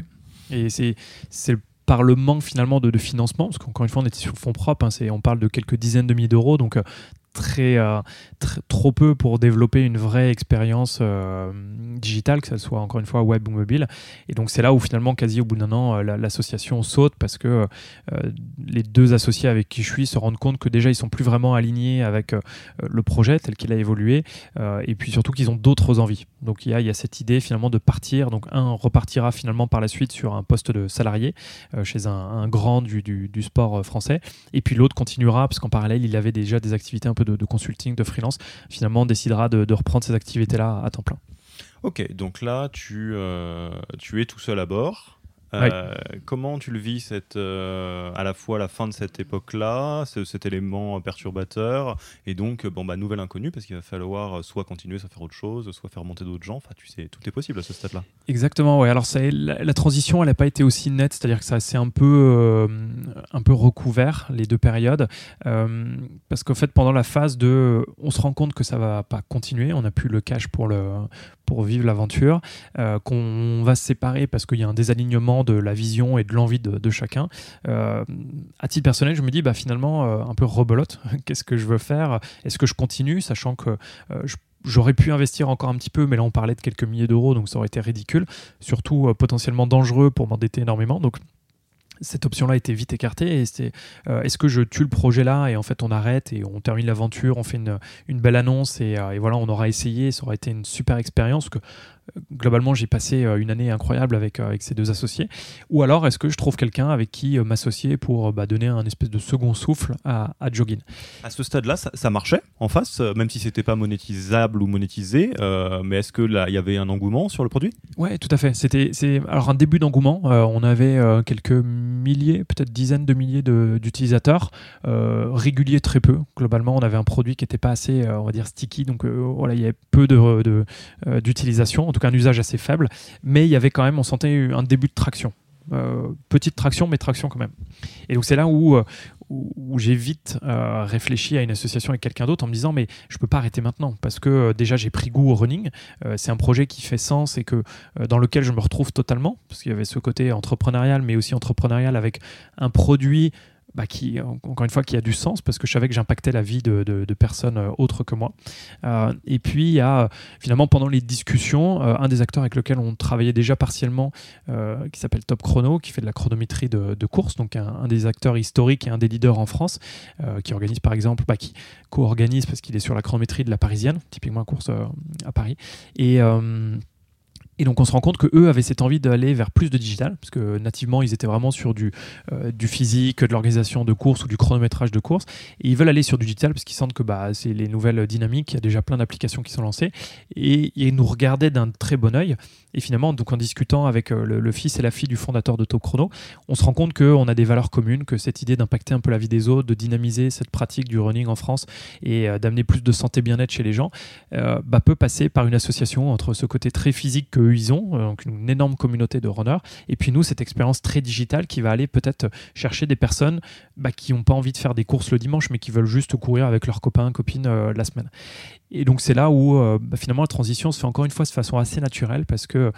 Et c'est par le manque finalement de, financement, parce qu'encore une fois on était sur fonds propres, hein, on parle de quelques dizaines de milliers d'euros, donc très, euh, trop peu pour développer une vraie expérience euh, digitale, que ce soit encore une fois web ou mobile. Et donc c'est là où finalement, quasi au bout d'un an, euh, l'association saute parce que les deux associés avec qui je suis se rendent compte que déjà ils sont plus vraiment alignés avec le projet tel qu'il a évolué, et puis surtout qu'ils ont d'autres envies. Donc il y, a, cette idée finalement de partir. Donc un repartira finalement par la suite sur un poste de salarié chez un, grand du, du, du, sport français, et puis l'autre continuera parce qu'en parallèle il avait déjà des activités un peu de, consulting, de freelance, finalement décidera de, reprendre ces activités-là à temps plein. Ok, donc là, tu, euh, tu es tout seul à bord. Euh, comment tu le vis cette, euh, à la fois la fin de cette époque-là, cet élément perturbateur, et donc bon bah nouvelle inconnue parce qu'il va falloir soit continuer, soit faire autre chose, soit faire monter d'autres gens. Enfin, tu sais, tout est possible à ce stade-là. Exactement. Ouais. Alors ça, la, transition, elle n'a pas été aussi nette, c'est-à-dire que ça s'est un peu, euh, un peu recouvert les deux périodes, parce qu'en fait pendant la phase de, on se rend compte que ça va pas continuer, on n'a plus le cash pour le pour vivre l'aventure, qu'on va se séparer parce qu'il y a un désalignement de la vision et de l'envie de, chacun. Euh, à titre personnel, je me dis bah, finalement euh, un peu rebelote. *laughs* Qu'est-ce que je veux faire? Est-ce que je continue, sachant que euh, j'aurais pu investir encore un petit peu, mais là on parlait de quelques milliers d'euros, donc ça aurait été ridicule, surtout potentiellement dangereux pour m'endetter énormément. Donc cette option-là était vite écartée. Est-ce que je tue le projet là et en fait on arrête et on termine l'aventure, on fait une, une belle annonce et, et, voilà, on aura essayé. Ça aurait été une super expérience. que globalement, j'ai passé euh, une année incroyable avec, euh, avec ces deux associés. Ou alors, est-ce que je trouve quelqu'un avec qui euh, m'associer pour bah, donner un espèce de second souffle à, à Jogging À ce stade-là, ça, marchait en face, même si c'était pas monétisable ou monétisé. mais est-ce que là, il y avait un engouement sur le produit? Ouais, tout à fait. C'était alors un début d'engouement. on avait quelques milliers, peut-être dizaines de milliers d'utilisateurs réguliers très peu. Globalement, on avait un produit qui n'était pas assez, on va dire, sticky. Donc voilà, il y avait peu d'utilisation. De, tout cas un usage assez faible, mais il y avait quand même, on sentait un début de traction. petite traction, mais traction quand même. Et donc c'est là où, où, j'ai vite réfléchi à une association avec quelqu'un d'autre en me disant mais je peux pas arrêter maintenant parce que déjà j'ai pris goût au running. c'est un projet qui fait sens et que dans lequel je me retrouve totalement parce qu'il y avait ce côté entrepreneurial, mais aussi entrepreneurial avec un produit bah, qui, encore une fois, qui a du sens parce que je savais que j'impactais la vie de, de, personnes euh, autres que moi. Euh, et puis, il y a finalement, pendant les discussions, euh, un des acteurs avec lequel on travaillait déjà partiellement, qui s'appelle Top Chrono, qui fait de la chronométrie de, de course, donc un, des acteurs historiques et un des leaders en France, qui organise par exemple, bah, qui co-organise parce qu'il est sur la chronométrie de la parisienne, typiquement une course à Paris. Et. Et donc on se rend compte que eux avaient cette envie d'aller vers plus de digital, parce que nativement ils étaient vraiment sur du, euh, du physique, de l'organisation de courses ou du chronométrage de courses. Et ils veulent aller sur du digital parce qu'ils sentent que bah, c'est les nouvelles dynamiques, il y a déjà plein d'applications qui sont lancées. Et ils nous regardaient d'un très bon oeil. Et finalement, donc en discutant avec euh, le, fils et la fille du fondateur de Top Chrono, on se rend compte qu'on a des valeurs communes, que cette idée d'impacter un peu la vie des autres, de dynamiser cette pratique du running en France et euh, d'amener plus de santé bien-être chez les gens, bah, peut passer par une association entre ce côté très physique que ils ont, euh, donc une énorme communauté de runners, et puis nous, cette expérience très digitale qui va aller peut-être chercher des personnes bah, qui n'ont pas envie de faire des courses le dimanche, mais qui veulent juste courir avec leurs copains, copines euh, la semaine. Et donc c'est là où euh, bah, finalement la transition se fait encore une fois de façon assez naturelle parce que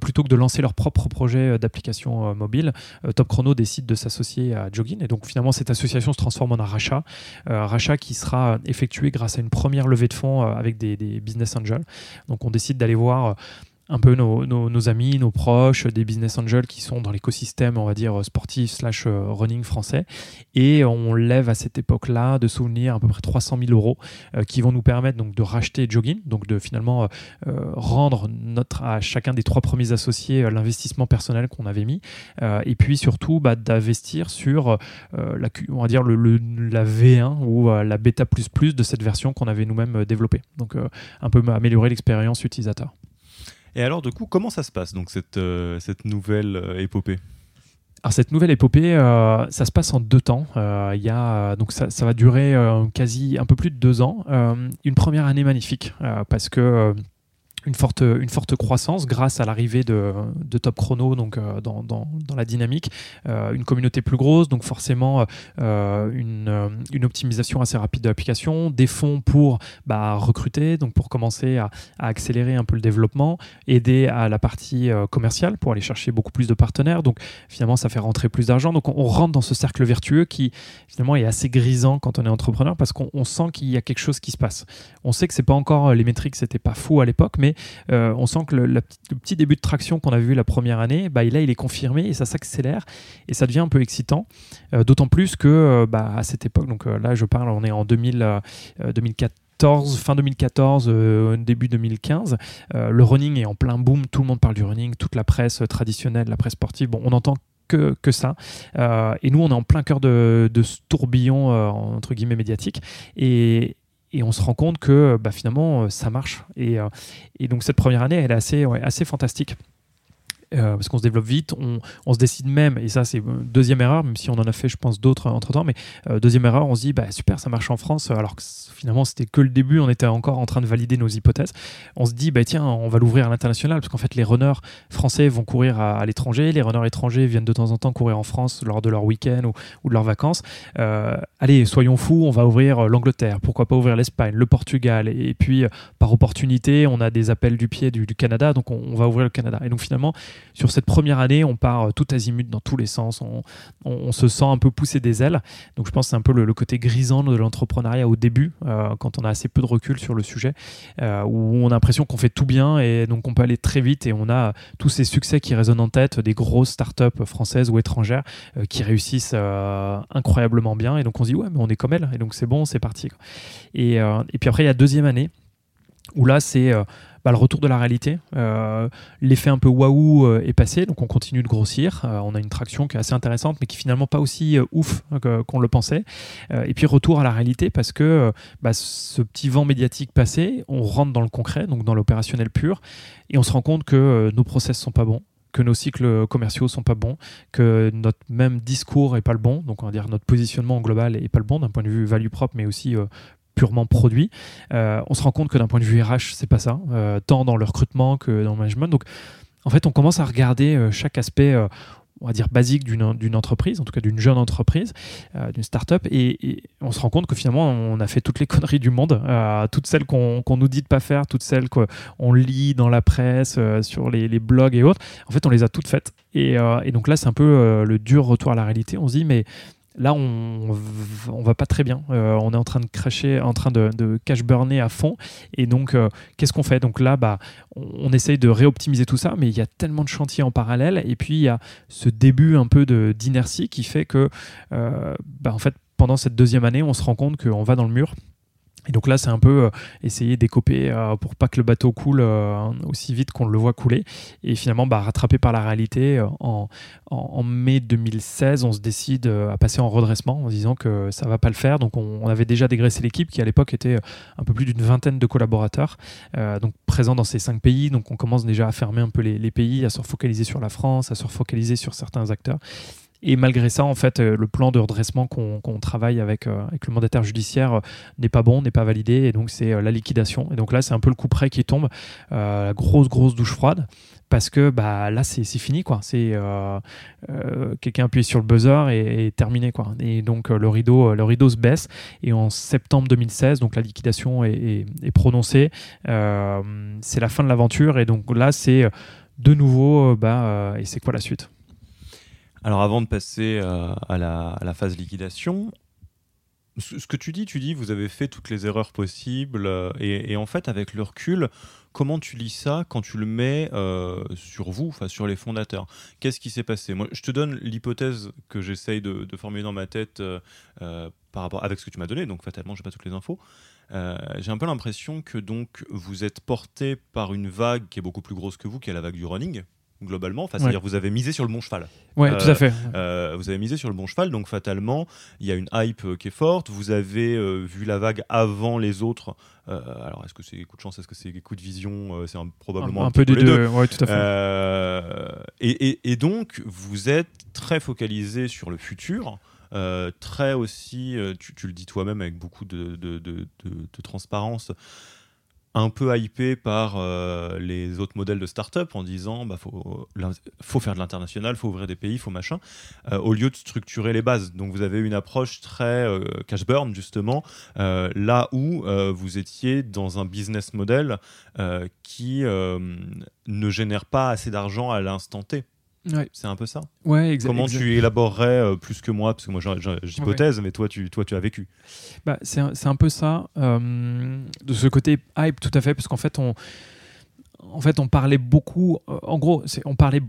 plutôt que de lancer leur propre projet d'application mobile, Top Chrono décide de s'associer à Jogging. Et donc finalement cette association se transforme en un rachat, rachat qui sera effectué grâce à une première levée de fonds avec des, business angels. Donc on décide d'aller voir un peu nos, amis, nos proches, des business angels qui sont dans l'écosystème, on va dire, sportif slash euh, running français. Et on lève à cette époque-là de souvenirs à peu près 300 000 euros euh, qui vont nous permettre donc de racheter Jogging, donc de finalement euh, rendre notre, à chacun des trois premiers associés l'investissement personnel qu'on avait mis. et puis surtout bah, d'investir sur la, on va dire la V1 ou la bêta de cette version qu'on avait nous-mêmes développée. Donc un peu améliorer l'expérience utilisateur. Et alors, du coup, comment ça se passe, donc, cette, euh, nouvelle euh, épopée? Alors cette nouvelle épopée, euh, ça se passe en deux temps. Y a, donc ça va durer quasi un peu plus de deux ans. une première année magnifique parce que une forte, une forte croissance grâce à l'arrivée de, de, Top Chrono donc, euh, dans, dans, dans, la dynamique, euh, une communauté plus grosse, donc forcément euh, une, une, optimisation assez rapide de l'application, des fonds pour bah, recruter, donc pour commencer à, accélérer un peu le développement, aider à la partie commerciale pour aller chercher beaucoup plus de partenaires. Donc finalement, ça fait rentrer plus d'argent. Donc on, on, rentre dans ce cercle vertueux qui finalement est assez grisant quand on est entrepreneur parce qu'on sent qu'il y a quelque chose qui se passe. On sait que c'est pas encore les métriques, c'était pas fou à l'époque, mais euh, on sent que le, petit début de traction qu'on a vu la première année, bah, là, il est confirmé et ça s'accélère et ça devient un peu excitant. Euh, d'autant plus que euh, bah, à cette époque, donc là, je parle, on est en 2000, 2014, fin 2014, début 2015, le running est en plein boom, tout le monde parle du running, toute la presse traditionnelle, la presse sportive, bon, on entend que, que ça. et nous, on est en plein cœur de, de ce tourbillon, entre guillemets, médiatique. Et, et on se rend compte que bah, finalement euh, ça marche. Et, euh, et, donc cette première année, elle est assez, assez fantastique. Euh, parce qu'on se développe vite, on, se décide même, et ça c'est deuxième erreur, même si on en a fait je pense d'autres entre temps, mais deuxième erreur, on se dit bah super ça marche en France, alors que finalement c'était que le début, on était encore en train de valider nos hypothèses. On se dit bah tiens on va l'ouvrir à l'international, parce qu'en fait les runners français vont courir à, l'étranger, les runners étrangers viennent de temps en temps courir en France lors de leur week-end ou, de leurs vacances. Euh, allez soyons fous, on va ouvrir l'Angleterre, pourquoi pas ouvrir l'Espagne, le Portugal, et, puis par opportunité on a des appels du pied du, Canada, donc on, on va ouvrir le Canada. Et donc finalement sur cette première année, on part euh, tout azimut dans tous les sens. On, se sent un peu pousser des ailes. Donc je pense que c'est un peu le, côté grisant de l'entrepreneuriat au début, euh, quand on a assez peu de recul sur le sujet, euh, où on a l'impression qu'on fait tout bien et donc on peut aller très vite et on a tous ces succès qui résonnent en tête, des grosses startups françaises ou étrangères qui réussissent incroyablement bien. Et donc on se dit ouais mais on est comme elles et donc c'est bon, c'est parti. Et, et puis après il y a deuxième année où là c'est bah, le retour de la réalité. Euh, l'effet un peu waouh euh, est passé, donc on continue de grossir. Euh, on a une traction qui est assez intéressante, mais qui finalement pas aussi ouf qu'on le pensait. et puis retour à la réalité parce que bah, ce petit vent médiatique passé, on rentre dans le concret, donc dans l'opérationnel pur, et on se rend compte que nos process sont pas bons que nos cycles commerciaux sont pas bons, que notre même discours est pas le bon, donc on va dire notre positionnement global est pas le bon d'un point de vue value propre, mais aussi purement produit. Euh, on se rend compte que d'un point de vue RH, c'est pas ça, euh, tant dans le recrutement que dans le management. Donc, en fait, on commence à regarder euh, chaque aspect on va dire, basique d'une entreprise, en tout cas d'une jeune entreprise, d'une start-up, et, on se rend compte que finalement, on a fait toutes les *laughs* conneries du monde, toutes celles qu'on nous dit de pas faire, toutes celles qu'on lit dans la presse, sur les, les, blogs et autres. En fait, on les a toutes faites. Et, et donc là, c'est un peu le dur retour à la réalité. On se dit, mais Là, on, on va pas très bien. Euh, on est en train de cracher, en train de, cash burner à fond. Et donc, euh, qu'est-ce qu'on fait? Donc là, bah, on, essaye de réoptimiser tout ça, mais il y a tellement de chantiers en parallèle. Et puis, il y a ce début un peu d'inertie qui fait que, euh, bah, en fait, pendant cette deuxième année, on se rend compte qu'on va dans le mur et donc là, c'est un peu euh, essayer d'écoper euh, pour pas que le bateau coule euh, aussi vite qu'on le voit couler. Et finalement, bah, rattrapé par la réalité, en, mai 2016, on se décide à passer en redressement en disant que ça va pas le faire. Donc on, avait déjà dégraissé l'équipe qui à l'époque était un peu plus d'une vingtaine de collaborateurs, donc présents dans ces cinq pays. Donc on commence déjà à fermer un peu les, les pays, à se refocaliser sur la France, à se refocaliser sur certains acteurs. Et malgré ça, en fait, euh, le plan de redressement qu'on travaille avec, euh, avec le mandataire judiciaire euh, n'est pas bon, n'est pas validé, et donc c'est la liquidation. Et donc là, c'est un peu le coup près qui tombe, la grosse, grosse douche froide, parce que bah, là, c'est fini, quoi. C'est quelqu'un appuie sur le buzzer et, terminé, quoi. Et donc le rideau, le rideau se baisse, et en septembre 2016, donc la liquidation est, est prononcée. c'est la fin de l'aventure, et donc là, c'est de nouveau, bah, et c'est quoi la suite? Alors avant de passer euh, à, la, phase liquidation, ce, que tu dis, tu dis vous avez fait toutes les erreurs possibles euh, et, en fait avec le recul, comment tu lis ça quand tu le mets euh, sur vous, enfin sur les fondateurs? Qu'est-ce qui s'est passé? Moi, je te donne l'hypothèse que j'essaye de, formuler dans ma tête par rapport avec ce que tu m'as donné, donc fatalement, je n'ai pas toutes les infos. j'ai un peu l'impression que donc vous êtes porté par une vague qui est beaucoup plus grosse que vous, qui est la vague du running, globalement. Enfin, c'est-à-dire vous avez misé sur le bon cheval. Oui, tout à fait. Euh, vous avez misé sur le bon cheval, donc fatalement, il y a une hype euh, qui est forte. Vous avez euh, vu la vague avant les autres. alors, est-ce que c'est coup de chance Est-ce que c'est coup de vision C'est probablement un, peu des deux. Oui, tout à fait. Et, et, donc, vous êtes très focalisé sur le futur. très aussi, tu, tu, le dis toi-même avec beaucoup de, de, de, de transparence, un peu hypé par euh, les autres modèles de start-up en disant bah faut, faut faire de l'international, faut ouvrir des pays, faut machin, euh, au lieu de structurer les bases. Donc vous avez une approche très euh, cash burn justement, là où vous étiez dans un business model qui ne génère pas assez d'argent à l'instant T. C'est un peu ça. Ouais, Comment tu élaborerais euh, plus que moi Parce que moi, j'hypothèse, mais toi tu, toi, tu as vécu. Bah, c'est un, un, peu ça. Euh, de ce côté hype, tout à fait, parce qu'en fait, on, en fait, on parlait beaucoup. Euh, en gros, on parlait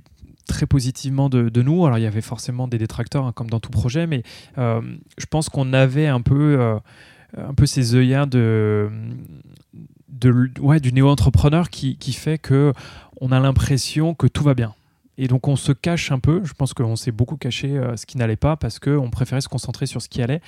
très positivement de, de, nous. Alors, il y avait forcément des détracteurs, hein, comme dans tout projet, mais je pense qu'on avait un peu, un peu ces œillères de. De, ouais, du néo-entrepreneur qui, qui fait que on a l'impression que tout va bien. Et donc on se cache un peu, je pense qu'on s'est beaucoup caché euh, ce qui n'allait pas parce qu'on préférait se concentrer sur ce qui allait,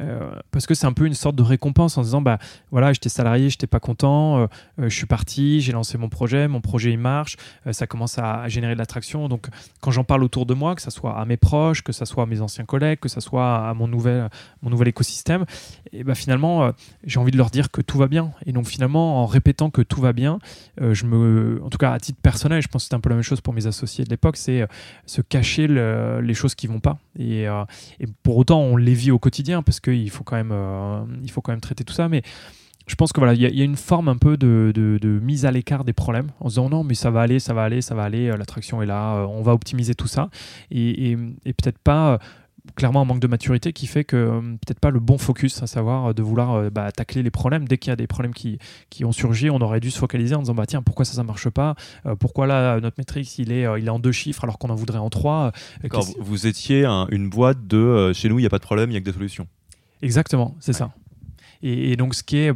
euh, parce que c'est un peu une sorte de récompense en disant, bah voilà, j'étais salarié, j'étais pas content, euh, je suis parti, j'ai lancé mon projet, mon projet il marche, ça commence à, générer de l'attraction. Donc quand j'en parle autour de moi, que ce soit à mes proches, que ce soit à mes anciens collègues, que ce soit à mon nouvel, mon nouvel écosystème, et bah finalement j'ai envie de leur dire que tout va bien. Et donc finalement en répétant que tout va bien, je me, en tout cas à titre personnel, je pense que c'est un peu la même chose pour mes associés de l'époque, c'est euh, se cacher les choses qui vont pas. Euh, et, pour autant, on les vit au quotidien parce qu'il faut quand même, euh, il faut quand même traiter tout ça. Mais je pense que voilà, il y, a une forme un peu de, mise à l'écart des problèmes en se disant non, mais ça va aller, ça va aller, ça va aller, l'attraction est là, on va optimiser tout ça. et peut-être pas clairement un manque de maturité qui fait que euh, peut-être pas le bon focus, à savoir euh, de vouloir euh, bah, tacler les problèmes. Dès qu'il y a des problèmes qui, qui ont surgi, on aurait dû se focaliser en disant bah tiens pourquoi ça ça marche pas, pourquoi là notre matrix il est il est en deux chiffres alors qu'on en voudrait en trois? Vous étiez une boîte de chez nous il n'y a pas de problème, il y a que des solutions. Exactement, c'est ça. Et, et, donc ce qui est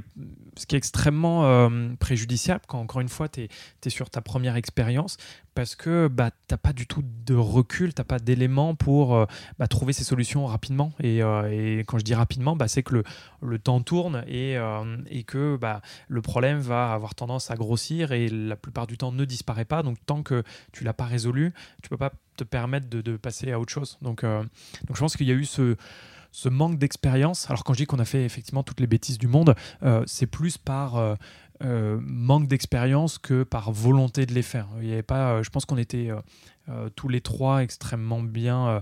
ce qui est extrêmement euh, préjudiciable quand, encore une fois, tu es, sur ta première expérience parce que bah, tu n'as pas du tout de recul, tu n'as pas d'éléments pour euh, bah, trouver ces solutions rapidement. Euh, et, quand je dis rapidement, bah, c'est que le, le, temps tourne et, et que bah, le problème va avoir tendance à grossir et la plupart du temps ne disparaît pas. Donc tant que tu l'as pas résolu, tu peux pas te permettre de, de passer à autre chose. Donc, donc je pense qu'il y a eu ce ce manque d'expérience. Alors quand je dis qu'on a fait effectivement toutes les bêtises du monde, euh, c'est plus par euh, manque d'expérience que par volonté de les faire. Il pas, je pense qu'on était euh, tous les trois extrêmement bien euh,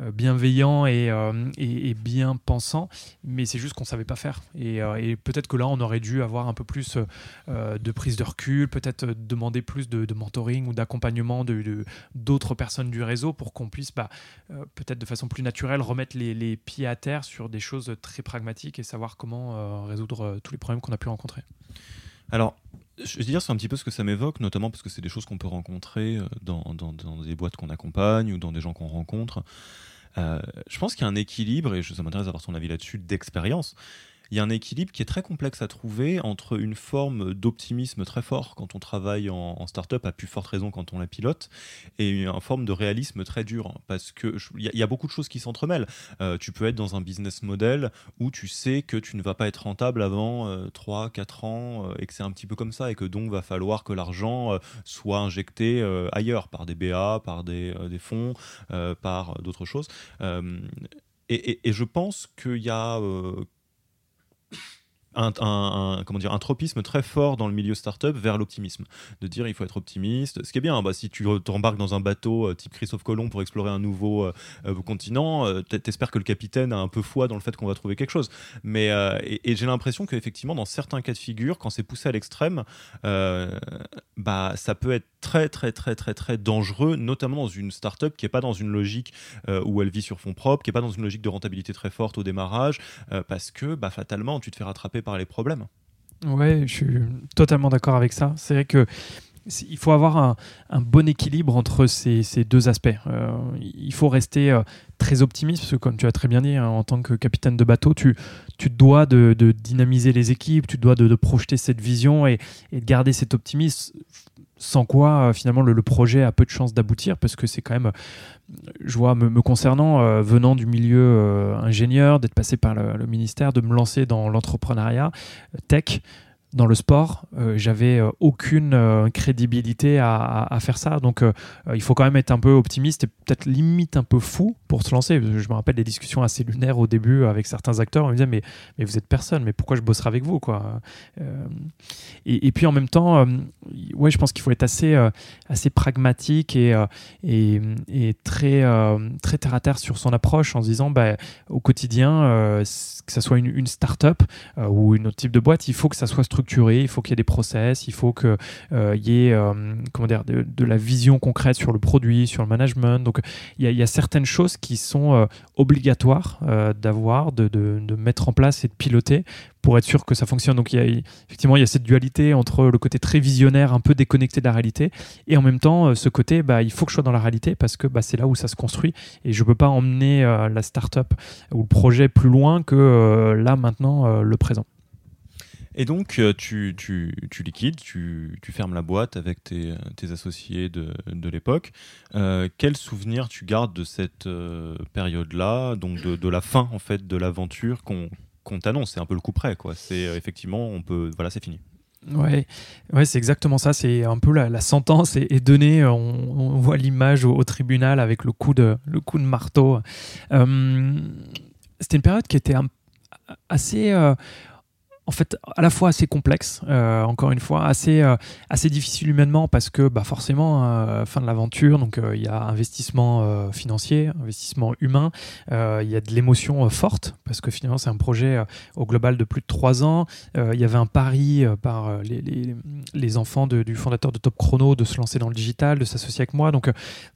euh, bienveillants et, bien pensants, mais c'est juste qu'on savait pas faire. Et, peut-être que là, on aurait dû avoir un peu plus de prise de recul, peut-être demander plus de, mentoring ou d'accompagnement de, d'autres personnes du réseau pour qu'on puisse bah, peut-être de façon plus naturelle remettre les, les, pieds à terre sur des choses très pragmatiques et savoir comment résoudre tous les problèmes qu'on a pu rencontrer. Alors, je veux dire, c'est un petit peu ce que ça m'évoque, notamment parce que c'est des choses qu'on peut rencontrer euh, dans, dans, des boîtes qu'on accompagne ou dans des gens qu'on rencontre. Euh, je pense qu'il y a un équilibre, et ça m'intéresse d'avoir ton avis là-dessus, d'expérience il y a un équilibre qui est très complexe à trouver entre une forme d'optimisme très fort quand on travaille en, en start-up, à plus forte raison quand on la pilote, et une, forme de réalisme très dur. Parce qu'il y, y, a beaucoup de choses qui s'entremêlent. Euh, tu peux être dans un business model où tu sais que tu ne vas pas être rentable avant 3, 4 ans, euh, et que c'est un petit peu comme ça, et que donc va falloir que l'argent euh, soit injecté ailleurs, par des BA, par des, fonds, par d'autres choses. Et, je pense qu'il y a un, comment dire, un tropisme très fort dans le milieu startup vers l'optimisme. De dire il faut être optimiste. Ce qui est bien, bah, si tu t'embarques dans un bateau euh, type Christophe Colomb pour explorer un nouveau euh, euh, continent, t'espères que le capitaine a un peu foi dans le fait qu'on va trouver quelque chose. Mais, et, j'ai l'impression qu'effectivement, dans certains cas de figure, quand c'est poussé à l'extrême, bah, ça peut être très, très, très, très, très dangereux, notamment dans une startup qui n'est pas dans une logique où elle vit sur fonds propres, qui n'est pas dans une logique de rentabilité très forte au démarrage, parce que bah, fatalement, tu te fais rattraper les problèmes. Ouais, je suis totalement d'accord avec ça. C'est vrai que il faut avoir un, bon équilibre entre ces, deux aspects. Euh, il faut rester euh, très optimiste, parce que comme tu as très bien dit, hein, en tant que capitaine de bateau, tu, dois de, dynamiser les équipes, tu dois de, projeter cette vision et, et, de garder cet optimisme sans quoi euh, finalement le, projet a peu de chances d'aboutir parce que c'est quand même, je vois me, concernant, euh, venant du milieu euh, ingénieur, d'être passé par le, ministère, de me lancer dans l'entrepreneuriat tech dans le sport, euh, j'avais euh, aucune euh, crédibilité à, faire ça. Donc il faut quand même être un peu optimiste et peut-être limite un peu fou pour se lancer. Je me rappelle des discussions assez lunaires au début avec certains acteurs. On me disait mais, mais vous êtes personne, mais pourquoi je bosserai avec vous quoi? Et, puis en même temps, ouais, je pense qu'il faut être assez, assez pragmatique et, et, très, très terre à terre sur son approche en se disant bah, au quotidien, que ce soit une, une start-up ou une autre type de boîte, il faut que ça soit structuré il faut qu'il y ait des process, il faut qu'il euh, y ait euh, de, la vision concrète sur le produit, sur le management. Donc il y, a, certaines choses qui sont euh, obligatoires d'avoir, de, mettre en place et de piloter pour être sûr que ça fonctionne. Donc effectivement il y a cette dualité entre le côté très visionnaire, un peu déconnecté de la réalité, et en même temps ce côté bah, il faut que je sois dans la réalité parce que bah, c'est là où ça se construit et je ne peux pas emmener la startup ou le projet plus loin que là maintenant le présent. Et donc, euh, tu, tu, tu liquides, tu, tu, fermes la boîte avec tes, tes associés de, de l'époque. Euh, quel souvenir tu gardes de cette euh, période-là, donc de, de, la fin en fait de l'aventure qu'on qu'on t'annonce? C'est un peu le coup près, quoi. C'est effectivement, on peut, voilà, c'est fini. Ouais, ouais c'est exactement ça. C'est un peu la, sentence est, donnée. On, voit l'image au, tribunal avec le coup de, le coup de marteau. C'était une période qui était assez en fait à la fois assez complexe, euh, encore une fois, assez, euh, assez difficile humainement parce que bah, forcément, euh, fin de l'aventure, donc il y a investissement financier, investissement humain, il y a de l'émotion forte parce que finalement c'est un projet au global de plus de trois ans. Il y avait un pari par les, les, enfants du fondateur de Top Chrono de se lancer dans le digital, de s'associer avec moi. Donc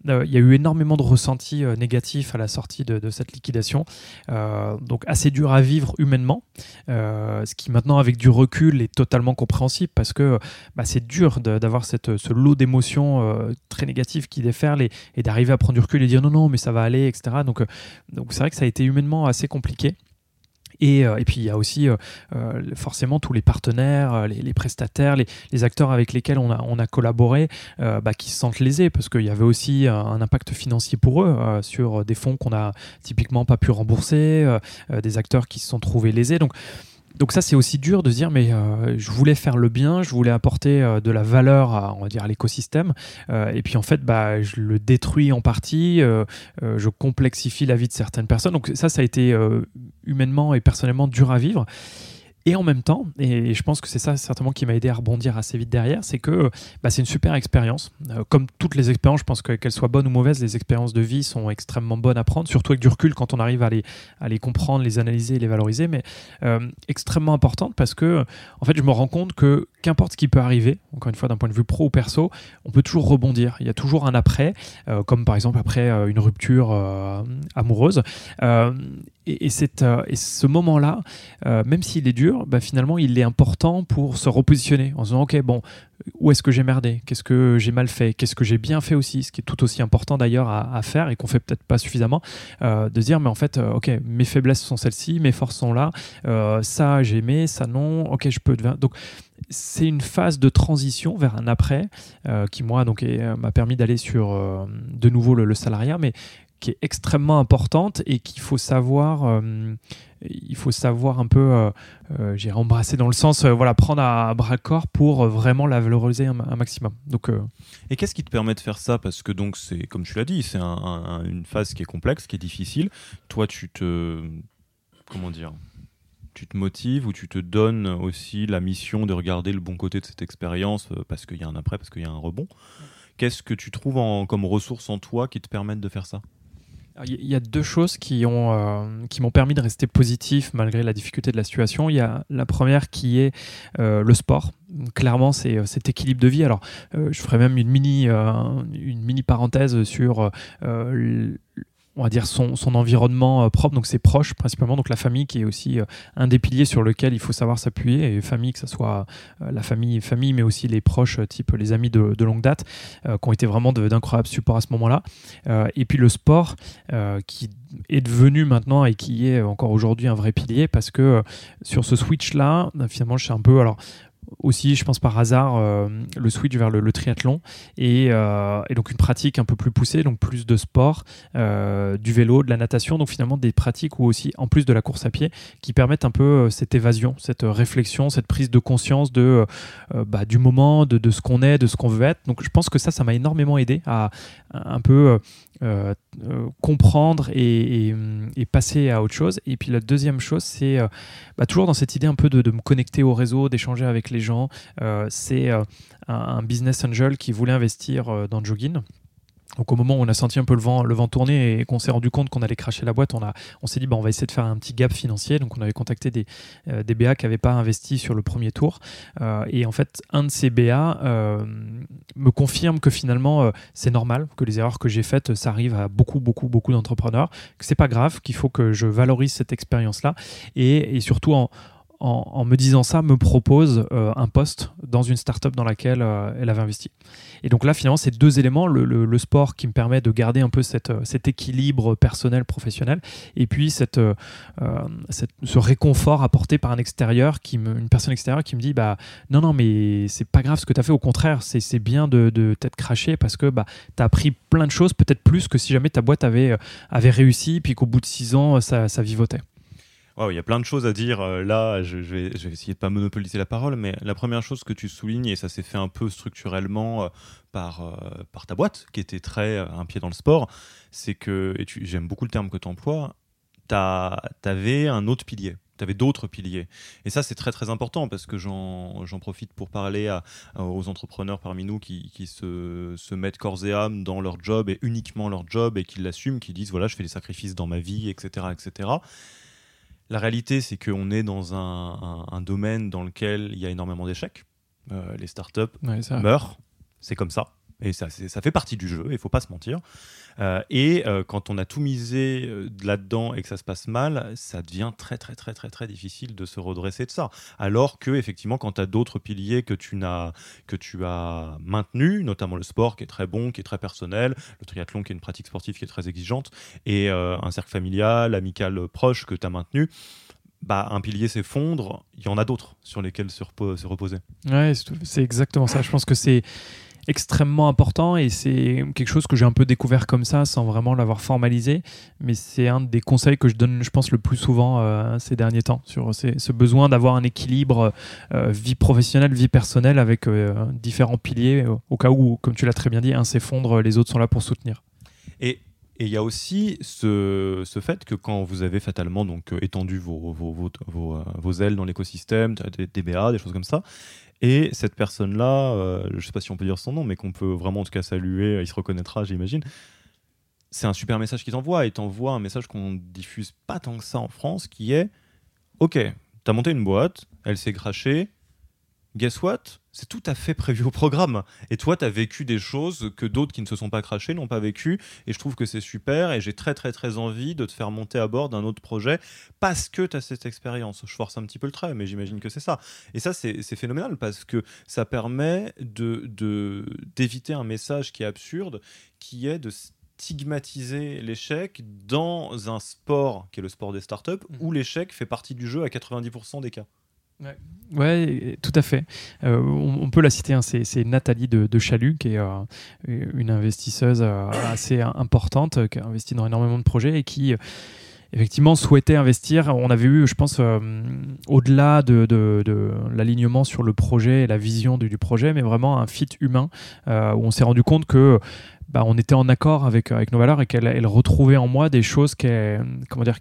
il y a eu énormément de ressentis négatifs à la sortie de, de cette liquidation. donc assez dur à vivre humainement, ce qui m'a maintenant avec du recul est totalement compréhensible parce que bah, c'est dur d'avoir ce lot d'émotions euh, très négatives qui déferlent et, d'arriver à prendre du recul et dire non non mais ça va aller etc donc euh, donc c'est vrai que ça a été humainement assez compliqué et, euh, puis il y a aussi forcément tous les partenaires, les, prestataires, les, acteurs avec lesquels on a, collaboré bah, qui se sentent lésés parce qu'il y avait aussi un impact financier pour eux sur des fonds qu'on a typiquement pas pu rembourser, des acteurs qui se sont trouvés lésés. Donc ça c'est aussi dur de dire mais euh, je voulais faire le bien, je voulais apporter euh, de la valeur à l'écosystème euh, et puis en fait bah je le détruis en partie, je complexifie la vie de certaines personnes. Donc ça ça a été humainement et personnellement dur à vivre. Et en même temps, et je pense que c'est ça certainement qui m'a aidé à rebondir assez vite derrière, c'est que bah, c'est une super expérience. Euh, comme toutes les expériences, je pense qu'elles soient bonnes ou mauvaises, les expériences de vie sont extrêmement bonnes à prendre, surtout avec du recul quand on arrive à les, comprendre, les analyser les valoriser, mais euh, extrêmement importantes parce que en fait je me rends compte que qu'importe ce qui peut arriver, encore une fois d'un point de vue pro ou perso, on peut toujours rebondir. Il y a toujours un après, euh, comme par exemple après une rupture amoureuse. Et, et, ce moment-là, même s'il est dur, bah, finalement, il est important pour se repositionner en se disant, OK, bon, où est-ce que j'ai merdé? Qu'est-ce que j'ai mal fait? Qu'est-ce que j'ai bien fait aussi? Ce qui est tout aussi important d'ailleurs à, faire et qu'on fait peut-être pas suffisamment, euh, de dire, mais en fait, euh, OK, mes faiblesses sont celles-ci, mes forces sont là, euh, ça j'ai aimé, ça non, OK, je peux... Donc, c'est une phase de transition vers un après qui moi donc m'a permis d'aller sur de nouveau le, le, salariat mais qui est extrêmement importante et qu'il faut savoir, euh, il faut savoir un peu, euh, euh j'ai embrassé dans le sens, euh, voilà, prendre à bras le corps pour vraiment la valoriser un, maximum. Donc, et qu'est-ce qui te permet de faire ça? Parce que donc c'est, comme tu l'as dit, c'est une phase qui est complexe, qui est difficile. Toi, tu te, comment dire tu te motives ou tu te donnes aussi la mission de regarder le bon côté de cette expérience parce qu'il y a un après, parce qu'il y a un rebond? Qu'est-ce que tu trouves en, comme ressources en toi qui te permettent de faire ça? Il y a deux choses qui ont euh, qui m'ont permis de rester positif malgré la difficulté de la situation. Il y a la première qui est euh, le sport. Clairement, c'est euh, cet équilibre de vie. Alors, je ferai même une mini une mini parenthèse sur on va dire son, son environnement euh, propre, donc ses proches principalement, donc la famille qui est aussi euh, un des piliers sur lequel il faut savoir s'appuyer, et famille, que ce soit euh, la famille, famille, mais aussi les proches, type les amis de, de longue date, qui ont été vraiment d'incroyables supports à ce moment-là. et puis le sport, qui est devenu maintenant et qui est encore aujourd'hui un vrai pilier, parce que sur ce switch-là, finalement, je suis un peu... Alors, aussi, je pense par hasard, euh, le switch vers le, triathlon euh, et, donc une pratique un peu plus poussée, donc plus de sport, euh, du vélo, de la natation, donc finalement des pratiques ou aussi en plus de la course à pied qui permettent un peu cette évasion, cette réflexion, cette prise de conscience de bah, du moment, de, de ce qu'on est, de ce qu'on veut être. Donc je pense que ça, ça m'a énormément aidé à, un peu comprendre et, passer à autre chose. Et puis la deuxième chose, c'est bah, toujours dans cette idée un peu de, me connecter au réseau, d'échanger avec les gens. Euh, c'est euh, un, business angel qui voulait investir euh, dans Jogging. Donc au moment où on a senti un peu le vent, le tourner et qu'on s'est rendu compte qu'on allait cracher la boîte, on, a, on s'est dit bah, on va essayer de faire un petit gap financier. Donc on avait contacté des, des BA qui n'avaient pas investi sur le premier tour. et en fait, un de ces BA me confirme que finalement c'est normal, que les erreurs que j'ai faites, ça arrive à beaucoup, beaucoup, beaucoup d'entrepreneurs, que c'est pas grave, qu'il faut que je valorise cette expérience-là. Et surtout en, en, me disant ça, me propose euh, un poste dans une startup dans laquelle euh, elle avait investi. Et donc là, finalement, c'est deux éléments le, sport qui me permet de garder un peu euh, cet équilibre personnel, professionnel, et puis ce réconfort apporté par un extérieur, qui me, une personne extérieure qui me dit bah, Non, non, mais c'est pas grave ce que tu as fait, au contraire, c'est bien de, t'être craché parce que bah, tu as appris plein de choses, peut-être plus que si jamais ta boîte avait, réussi, puis qu'au bout de six ans, ça vivotait il y a plein de choses à dire. Euh, là, je, vais, essayer de pas monopoliser la parole, mais la première chose que tu soulignes, et ça s'est fait un peu structurellement euh, par, euh, par ta boîte, qui était très un pied dans le sport, c'est que, et j'aime beaucoup le terme que tu emploies, tu avais un autre pilier. Tu avais d'autres piliers. Et ça, c'est très très important parce que j'en profite pour parler aux entrepreneurs parmi nous qui, qui se, se, mettent corps et âme dans leur job et uniquement leur job et qui l'assument, qui disent voilà, je fais des sacrifices dans ma vie, etc. etc. La réalité, c'est qu'on est dans un, domaine dans lequel il y a énormément d'échecs. Euh, les startups meurent, c'est comme ça. Et ça, ça fait partie du jeu, il faut pas se mentir. Euh, et euh, quand on a tout misé euh, là-dedans et que ça se passe mal, ça devient très très très très très difficile de se redresser de ça. Alors que effectivement, quand tu as d'autres piliers que tu n'as que tu as maintenus, notamment le sport qui est très bon, qui est très personnel, le triathlon qui est une pratique sportive qui est très exigeante, et un cercle familial, amical proche que tu as maintenu, bah, un pilier s'effondre, il y en a d'autres sur lesquels se, reposer. Ouais, c'est exactement ça. Je pense que c'est extrêmement important et c'est quelque chose que j'ai un peu découvert comme ça sans vraiment l'avoir formalisé. Mais c'est un des conseils que je donne, je pense, le plus souvent euh, ces derniers temps sur ce besoin d'avoir un équilibre euh, vie professionnelle, vie personnelle avec euh, différents piliers au cas où, comme tu l'as très bien dit, un s'effondre, les autres sont là pour soutenir. Et Et il y a aussi ce, ce, fait que quand vous avez fatalement donc, étendu vos, vos, vos, vos ailes dans l'écosystème, des DBA, des choses comme ça, et cette personne-là, je ne sais pas si on peut dire son nom, mais qu'on peut vraiment en tout cas saluer, il se reconnaîtra, j'imagine. C'est un super message qu'il t'envoie. Il t'envoie un message qu'on diffuse pas tant que ça en France, qui est Ok, t'as monté une boîte, elle s'est crachée, guess what? C'est tout à fait prévu au programme. Et toi, tu as vécu des choses que d'autres qui ne se sont pas crachés n'ont pas vécu. Et je trouve que c'est super. Et j'ai très, très, très envie de te faire monter à bord d'un autre projet parce que tu as cette expérience. Je force un petit peu le trait, mais j'imagine que c'est ça. Et ça, c'est phénoménal parce que ça permet d'éviter de, d'éviter un message qui est absurde, qui est de stigmatiser l'échec dans un sport qui est le sport des startups mmh. où l'échec fait partie du jeu à 90% des cas. Ouais. tout à fait. Euh, on, peut la citer, hein, c'est Nathalie de, Chalut, qui est euh, une investisseuse euh, assez importante, qui a investi dans énormément de projets et qui effectivement souhaitait investir. On avait eu, je pense, au-delà de, l'alignement sur le projet et la vision du, projet, mais vraiment un fit humain où on s'est rendu compte que bah, on était en accord avec, avec nos valeurs et qu'elle retrouvait en moi des choses qui, comment dire,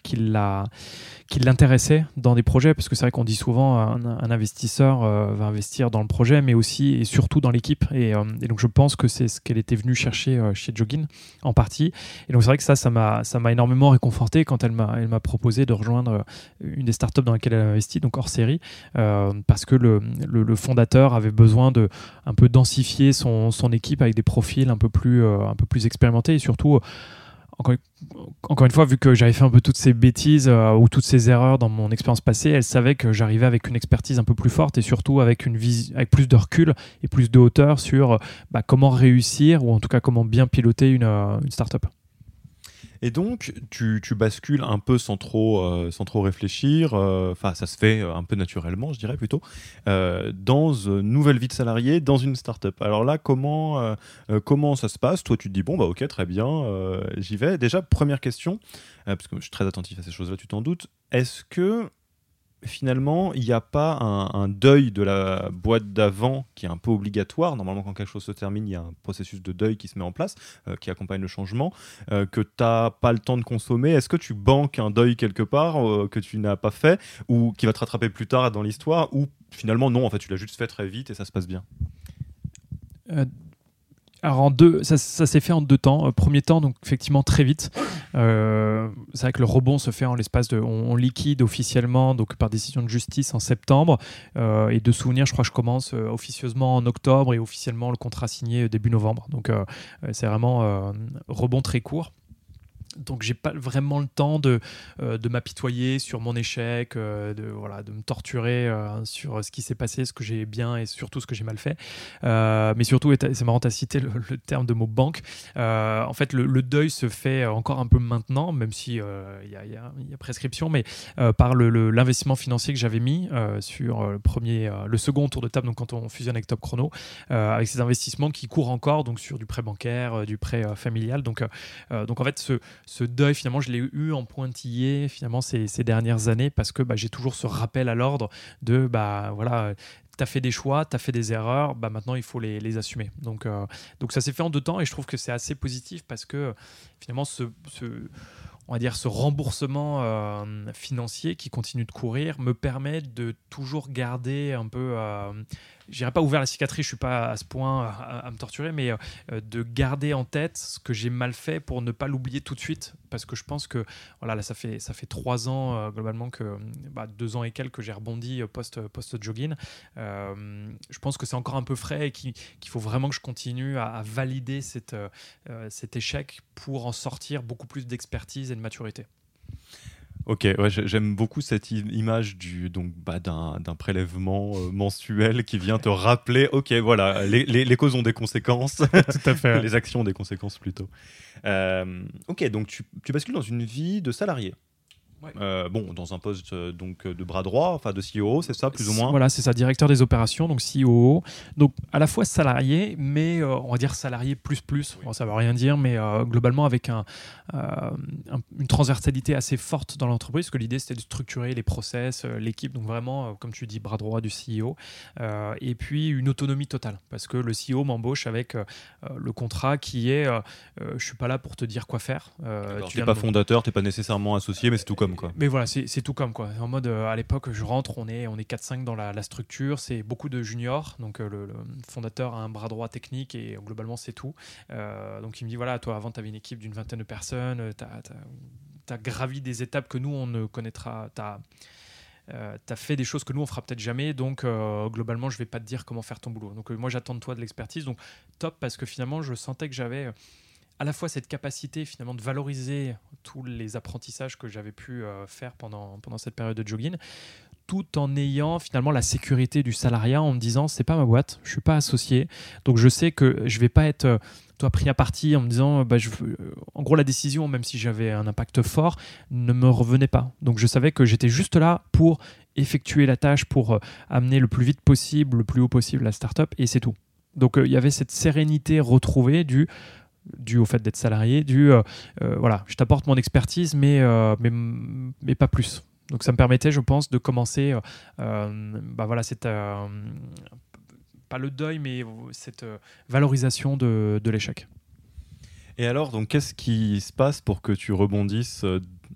qui l'intéressait dans des projets, parce que c'est vrai qu'on dit souvent un, investisseur euh, va investir dans le projet, mais aussi et surtout dans l'équipe. Et, euh, donc je pense que c'est ce qu'elle était venue chercher euh, chez Joggin en partie. Et donc c'est vrai que ça, ça m'a, énormément réconforté quand elle m'a, elle proposé de rejoindre une des startups dans laquelle elle a investi, donc hors série, parce que le, le, fondateur avait besoin de un peu densifier son, son équipe avec des profils un peu plus, un peu plus expérimentés et surtout encore, une fois, vu que j'avais fait un peu toutes ces bêtises euh, ou toutes ces erreurs dans mon expérience passée, elle savait que j'arrivais avec une expertise un peu plus forte et surtout avec, une avec plus de recul et plus de hauteur sur bah, comment réussir ou en tout cas comment bien piloter une, euh, une startup. Et donc, tu, bascules un peu sans trop, euh, sans trop réfléchir, euh, enfin, ça se fait euh, un peu naturellement, je dirais plutôt, dans une nouvelle vie de salarié, dans une start-up. Alors là, comment, comment ça se passe? Toi, tu te dis, bon, bah ok, très bien, j'y vais. Déjà, première question, parce que je suis très attentif à ces choses-là, tu t'en doutes. Est-ce que finalement, il n'y a pas un, deuil de la boîte d'avant qui est un peu obligatoire. Normalement, quand quelque chose se termine, il y a un processus de deuil qui se met en place, euh, qui accompagne le changement, euh, que tu n'as pas le temps de consommer. Est-ce que tu banques un deuil quelque part euh, que tu n'as pas fait ou qui va te rattraper plus tard dans l'histoire ou finalement non, en fait, tu l'as juste fait très vite et ça se passe bien? Alors en deux, ça, s'est fait en deux temps. Euh, premier temps, donc effectivement très vite. Euh, c'est vrai que le rebond se fait en l'espace de, on, liquide officiellement donc par décision de justice en septembre. Euh, et de souvenir, je crois que je commence officieusement en octobre et officiellement le contrat signé début novembre. Donc c'est vraiment rebond très court. Donc j'ai pas vraiment le temps de, euh, de m'apitoyer sur mon échec, euh, de, voilà, de me torturer euh, sur ce qui s'est passé, ce que j'ai bien et surtout ce que j'ai mal fait. mais surtout, c'est marrant, tu as cité le, terme de mot banque. en fait, le, deuil se fait encore un peu maintenant, même si il y, a prescription, mais par l'investissement financier que j'avais mis sur le, premier, le second tour de table, donc quand on fusionne avec Top Chrono, avec ces investissements qui courent encore donc sur du prêt bancaire, du prêt familial. Donc, donc en fait, ce ce deuil, finalement, je l'ai eu en pointillé finalement ces, dernières années parce que bah, j'ai toujours ce rappel à l'ordre de bah voilà, tu as fait des choix, tu as fait des erreurs, bah maintenant il faut les, assumer. Donc, euh, donc ça s'est fait en deux temps et je trouve que c'est assez positif parce que finalement ce, on va dire ce remboursement euh, financier qui continue de courir me permet de toujours garder un peu euh, j'irai pas ouvert la cicatrice, je suis pas à ce point à, me torturer, mais euh, de garder en tête ce que j'ai mal fait pour ne pas l'oublier tout de suite, parce que je pense que voilà, là ça fait ça fait trois ans euh, globalement que bah, deux ans et quelques que j'ai rebondi post post jogging. Euh, je pense que c'est encore un peu frais et qu'il faut vraiment que je continue à, valider cette, cet échec pour en sortir beaucoup plus d'expertise et de maturité. Ok, ouais, j'aime beaucoup cette image du donc bah, d'un prélèvement euh, mensuel qui vient te rappeler, ok, voilà, les, les, causes ont des conséquences, *laughs* Tout à fait. les actions ont des conséquences plutôt. Euh, ok, donc tu, tu, bascules dans une vie de salarié. Euh, bon, dans un poste euh, donc de bras droit, enfin de CEO, c'est ça, plus ou moins Voilà, c'est ça, directeur des opérations, donc CEO. Donc à la fois salarié, mais euh, on va dire salarié plus plus. Bon, ça veut rien dire, mais globalement avec un, une transversalité assez forte dans l'entreprise, parce que l'idée c'était de structurer les process, l'équipe, donc vraiment, comme tu dis, bras droit du CEO. et puis une autonomie totale, parce que le CEO m'embauche avec le contrat qui est, je suis pas là pour te dire quoi faire. tu n'es pas fondateur, tu n'es pas nécessairement associé, mais c'est tout comme mais voilà, c'est tout comme quoi. En mode, euh, à l'époque, je rentre, on est, on est 4-5 dans la, structure, c'est beaucoup de juniors. Donc euh, le, fondateur a un bras droit technique et globalement, c'est tout. Euh, donc il me dit voilà, toi, avant, tu avais une équipe d'une vingtaine de personnes, tu as, gravi des étapes que nous, on ne connaîtra. Tu as, as, fait des choses que nous on fera peut-être jamais, donc globalement je vais pas te dire comment faire ton boulot. Donc moi j'attends de toi de l'expertise, donc top parce que finalement je sentais que j'avais à la fois cette capacité finalement de valoriser tous les apprentissages que j'avais pu euh, faire pendant, pendant cette période de jogging, tout en ayant finalement la sécurité du salariat en me disant c'est pas ma boîte, je suis pas associé, donc je sais que je vais pas être euh, toi pris à partie en me disant bah, je, euh, en gros la décision même si j'avais un impact fort ne me revenait pas. Donc je savais que j'étais juste là pour effectuer la tâche pour amener le plus vite possible, le plus haut possible la startup et c'est tout. Donc il y avait cette sérénité retrouvée du dû au fait d'être salarié, dû, euh, euh, voilà, je t'apporte mon expertise, mais, euh, mais, mais, pas plus. Donc ça me permettait, je pense, de commencer, bah voilà, cette, pas le deuil, mais cette valorisation de, de l'échec. Et alors, donc, qu'est-ce qui se passe pour que tu rebondisses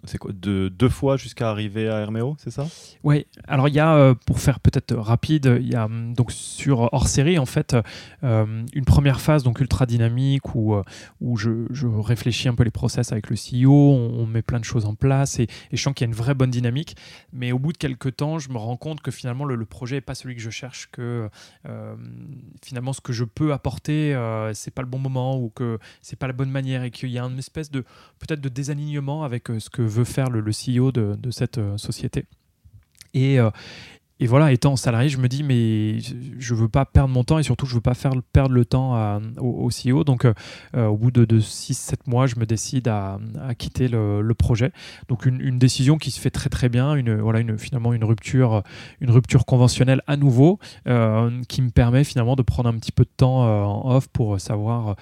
c'est quoi, de, deux fois jusqu'à arriver à Herméo, c'est ça? Oui, alors il y a, euh, pour faire peut-être rapide, il y a hum, donc sur hors série en fait euh, une première phase donc ultra dynamique où, euh, où je, je, réfléchis un peu les process avec le CEO, on, met plein de choses en place et, je sens qu'il y a une vraie bonne dynamique. Mais au bout de quelques temps, je me rends compte que finalement le, projet n'est pas celui que je cherche, que finalement ce que je peux apporter c'est pas le bon moment ou que c'est pas la bonne manière et qu'il y a une espèce de peut-être de désalignement avec ce que veut faire le, CEO de, cette euh, société. Et, euh, et voilà, étant salarié, je me dis, mais je veux pas perdre mon temps et surtout, je veux pas faire perdre le temps au, CEO. Donc, euh, euh, au bout de, 6-7 mois, je me décide à, quitter le, projet. Donc, une, décision qui se fait très très bien, une, voilà, finalement une rupture, une rupture conventionnelle à nouveau, euh, qui me permet finalement de prendre un petit peu de temps en off pour savoir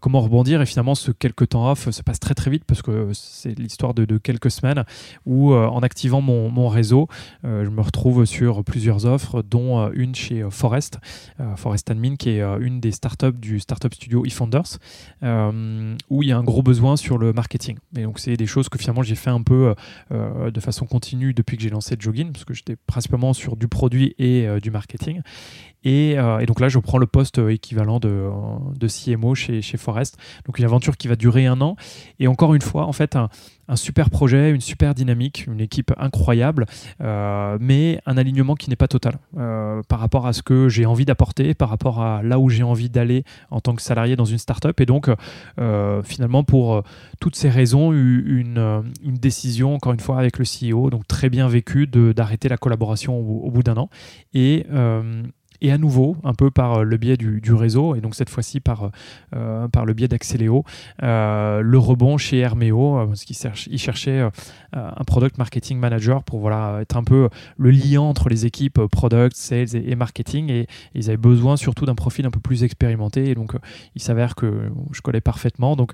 comment rebondir. Et finalement, ce quelques temps off se passe très très vite parce que c'est l'histoire de, quelques semaines où, en activant mon réseau, je me retrouve sur plusieurs offres, dont euh, une chez euh, Forest, euh, Forest Admin, qui est une des startups du startup studio eFounders, où il y a un gros besoin sur le marketing. Et donc, c'est des choses que finalement j'ai fait un peu de façon continue depuis que j'ai lancé Jogging, parce que j'étais principalement sur du produit et du marketing. Et, donc là, je prends le poste équivalent de, de CMO chez, Forest. Donc une aventure qui va durer un an. Et encore une fois, en fait, un, super projet, une super dynamique, une équipe incroyable, euh, mais un alignement qui n'est pas total euh, par rapport à ce que j'ai envie d'apporter, par rapport à là où j'ai envie d'aller en tant que salarié dans une startup. Et donc, euh, finalement, pour toutes ces raisons, une, une, décision, encore une fois, avec le CEO, donc très bien vécue, d'arrêter la collaboration au, au bout d'un an. Et et à nouveau, un peu par euh, le biais du, réseau, et donc cette fois-ci par, euh, par le biais d'Axeléo, euh, le rebond chez Herméo, parce qu'ils cherchaient cherchait un product marketing manager pour voilà, être un peu le lien entre les équipes product, sales et, marketing, et, ils avaient besoin surtout d'un profil un peu plus expérimenté, et donc il s'avère que je collais parfaitement. Donc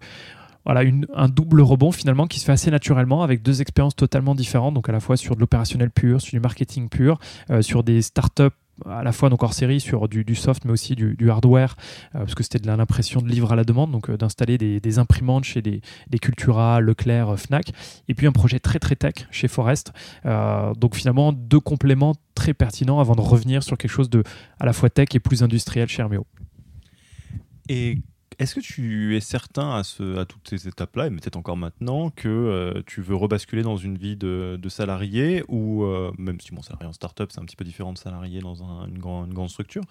voilà, un double rebond finalement qui se fait assez naturellement avec deux expériences totalement différentes, donc à la fois sur de l'opérationnel pur, sur du marketing pur, sur des startups à la fois donc hors série sur du, soft mais aussi du, hardware euh, parce que c'était de l'impression de livres à la demande donc euh, d'installer des, imprimantes chez des, Cultura, Leclerc, euh, Fnac et puis un projet très très tech chez Forest donc finalement deux compléments très pertinents avant de revenir sur quelque chose de à la fois tech et plus industriel chez Herméo. Et est-ce que tu es certain à, ce, à toutes ces étapes-là, et peut-être encore maintenant, que euh, tu veux rebasculer dans une vie de, salarié, ou euh, même si mon salarié en start-up, c'est un petit peu différent de salarié dans une, grande structure,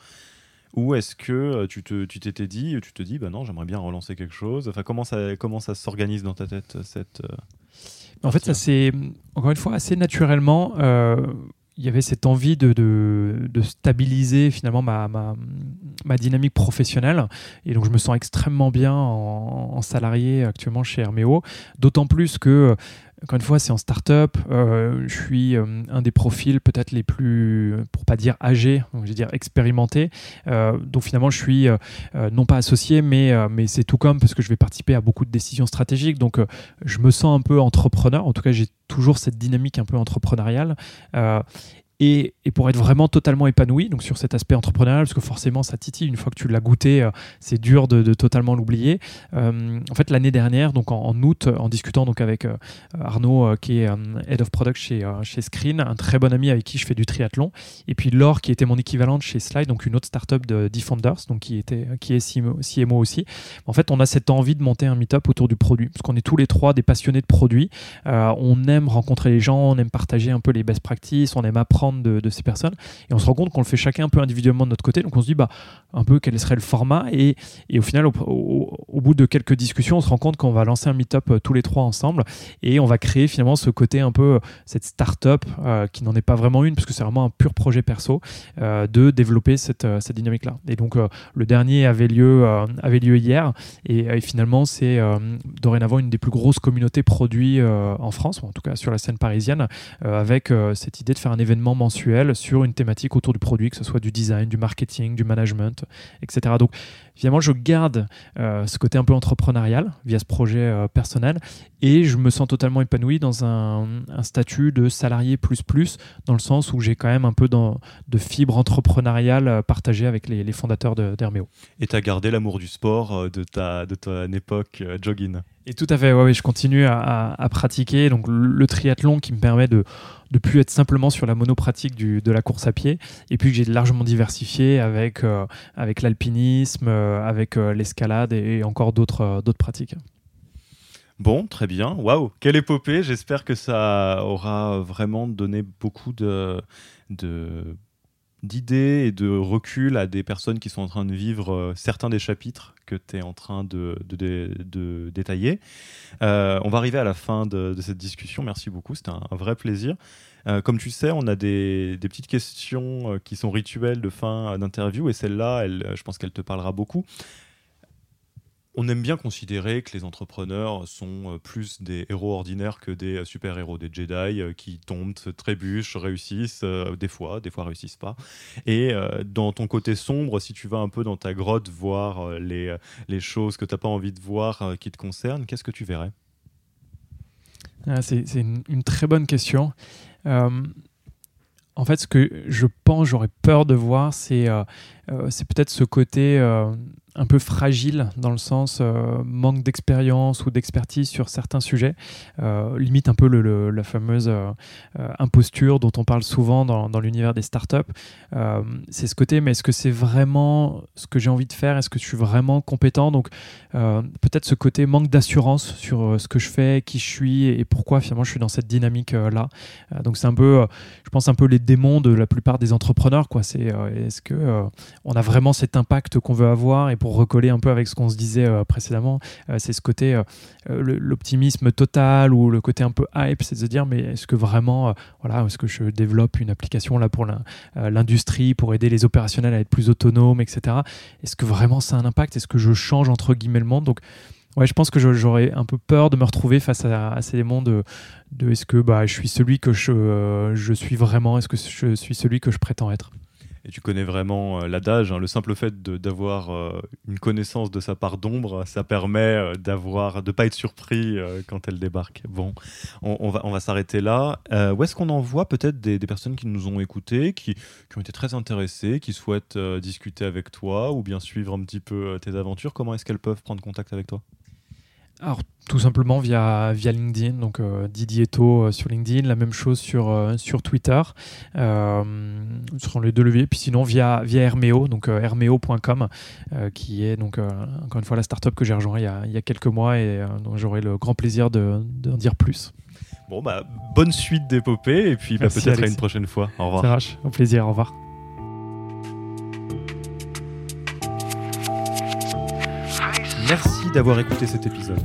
ou est-ce que euh, tu t'étais dit, tu te dis, bah non, j'aimerais bien relancer quelque chose. Enfin, comment ça, comment ça s'organise dans ta tête cette En fait, ça c'est encore une fois assez naturellement il y avait cette envie de, de, stabiliser finalement ma, ma, ma, dynamique professionnelle. Et donc, je me sens extrêmement bien en, salarié actuellement chez Herméo. D'autant plus que encore une fois, c'est en start-up. je suis un des profils peut-être les plus, pour pas dire âgés, je vais dire expérimentés. donc finalement, je suis non pas associé, mais, mais c'est tout comme parce que je vais participer à beaucoup de décisions stratégiques. Donc je me sens un peu entrepreneur. En tout cas, j'ai toujours cette dynamique un peu entrepreneuriale. Et, pour être vraiment totalement épanoui, donc sur cet aspect entrepreneurial, parce que forcément ça titille, une fois que tu l'as goûté, euh, c'est dur de, totalement l'oublier. Euh, en fait, l'année dernière, donc en, août, en discutant donc avec euh, Arnaud, qui est Head of Product chez, Screen, un très bon ami avec qui je fais du triathlon, et puis Laure, qui était mon équivalente chez Slide, donc une autre startup de Defenders, donc qui, était, qui est CMO, aussi. En fait, on a cette envie de monter un meet-up autour du produit, parce qu'on est tous les trois des passionnés de produits. on aime rencontrer les gens, on aime partager un peu les best practices, on aime apprendre de, ces personnes. Et on se rend compte qu'on le fait chacun un peu individuellement de notre côté. Donc on se dit bah, un peu quel serait le format. Et, et au final, au, bout de quelques discussions, on se rend compte qu'on va lancer un meet-up euh, tous les trois ensemble. Et on va créer finalement ce côté un peu, euh, cette start-up euh, qui n'en est pas vraiment une, parce que c'est vraiment un pur projet perso, de développer cette, cette dynamique-là. Et donc le dernier avait lieu, avait lieu hier. Et, finalement, c'est dorénavant une des plus grosses communautés produits en France, en tout cas sur la scène parisienne, avec cette idée de faire un événement mensuel sur une thématique autour du produit, que ce soit du design, du marketing, du management, etc. Donc finalement, je garde euh, ce côté un peu entrepreneurial via ce projet euh, personnel et je me sens totalement épanoui dans un, statut de salarié plus plus, dans le sens où j'ai quand même un peu dans, de fibre entrepreneuriale euh, partagée avec les, fondateurs d'Herméo. Et tu as gardé l'amour du sport de ta, de ton époque jogging. Et tout à fait, ouais, je continue à, à, pratiquer. Donc, le triathlon qui me permet de de plus être simplement sur la monopratique du, de la course à pied, et puis que j'ai largement diversifié avec, euh, avec l'alpinisme, avec euh, l'escalade et, encore d'autres d'autres pratiques. Bon, très bien. Waouh, quelle épopée. J'espère que ça aura vraiment donné beaucoup de d'idées et de recul à des personnes qui sont en train de vivre certains des chapitres que tu es en train de, de, détailler. on va arriver à la fin de, cette discussion. Merci beaucoup, c'était un, vrai plaisir. Euh, comme tu sais, on a des, petites questions euh, qui sont rituelles de fin d'interview et celle-là, euh, je pense qu'elle te parlera beaucoup. On aime bien considérer que les entrepreneurs sont plus des héros ordinaires que des super-héros, des Jedi qui tombent, se trébuchent, réussissent, des fois, des fois réussissent pas. Et dans ton côté sombre, si tu vas un peu dans ta grotte voir les, choses que tu n'as pas envie de voir qui te concernent, qu'est-ce que tu verrais? Ah, C'est une, très bonne question. Euh, en fait, ce que je pense, j'aurais peur de voir, c'est euh, euh, peut-être ce côté un peu fragile dans le sens euh, manque d'expérience ou d'expertise sur certains sujets, euh, limite un peu le, la fameuse euh, imposture dont on parle souvent dans, dans l'univers des startups. c'est ce côté, mais est-ce que c'est vraiment ce que j'ai envie de faire? Est-ce que je suis vraiment compétent? Donc peut-être ce côté manque d'assurance sur ce que je fais, qui je suis et pourquoi finalement je suis dans cette dynamique là. donc c'est un peu, je pense un peu les démons de la plupart des entrepreneurs. Quoi. C'est est-ce que on a vraiment cet impact qu'on veut avoir pour recoller un peu avec ce qu'on se disait euh, précédemment, euh, c'est ce côté, euh, l'optimisme total ou le côté un peu hype, c'est de se dire, mais est-ce que vraiment, voilà, est-ce que je développe une application là pour l'industrie, pour aider les opérationnels à être plus autonomes, etc. Est-ce que vraiment ça a un impact? Est-ce que je change entre guillemets le monde? Donc, Ouais, je pense que j'aurais un peu peur de me retrouver face à, ces démons de, est-ce que bah, je suis celui que je suis vraiment, est-ce que je suis celui que je prétends être? Et tu connais vraiment euh, l'adage. Hein. le simple fait d'avoir euh, une connaissance de sa part d'ombre, ça permet euh, d'avoir de pas être surpris quand elle débarque. Bon, on, va, on va s'arrêter là. où est-ce qu'on envoie peut-être des, des, personnes qui nous ont écoutés, qui, qui ont été très intéressées, qui souhaitent discuter avec toi ou bien suivre un petit peu tes aventures? Comment est-ce qu'elles peuvent prendre contact avec toi? Alors, tout simplement via, via LinkedIn, donc euh, Didier euh, sur LinkedIn, la même chose sur, euh, sur Twitter, euh, ce seront les deux leviers, puis sinon via, via Hermeo, donc hermeo.com, qui est donc encore une fois la startup que j'ai rejoint il y, a, il y a quelques mois et dont j'aurai le grand plaisir d'en de, dire plus. Bon, bah, bonne suite d'épopée et puis bah, peut-être à une prochaine fois. Au revoir. au plaisir, au revoir. Merci d'avoir écouté cet épisode.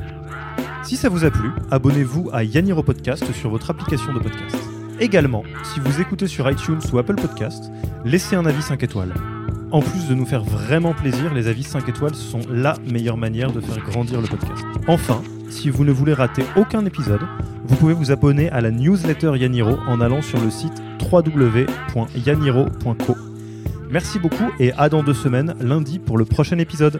Si ça vous a plu, abonnez-vous à Yaniro Podcast sur votre application de podcast. Également, si vous écoutez sur iTunes ou Apple Podcast, laissez un avis 5 étoiles. En plus de nous faire vraiment plaisir, les avis 5 étoiles sont la meilleure manière de faire grandir le podcast. Enfin, si vous ne voulez rater aucun épisode, Vous pouvez vous abonner à la newsletter Yaniro en allant sur le site www.yaniro.co. Merci beaucoup et à dans deux semaines, lundi, pour le prochain épisode.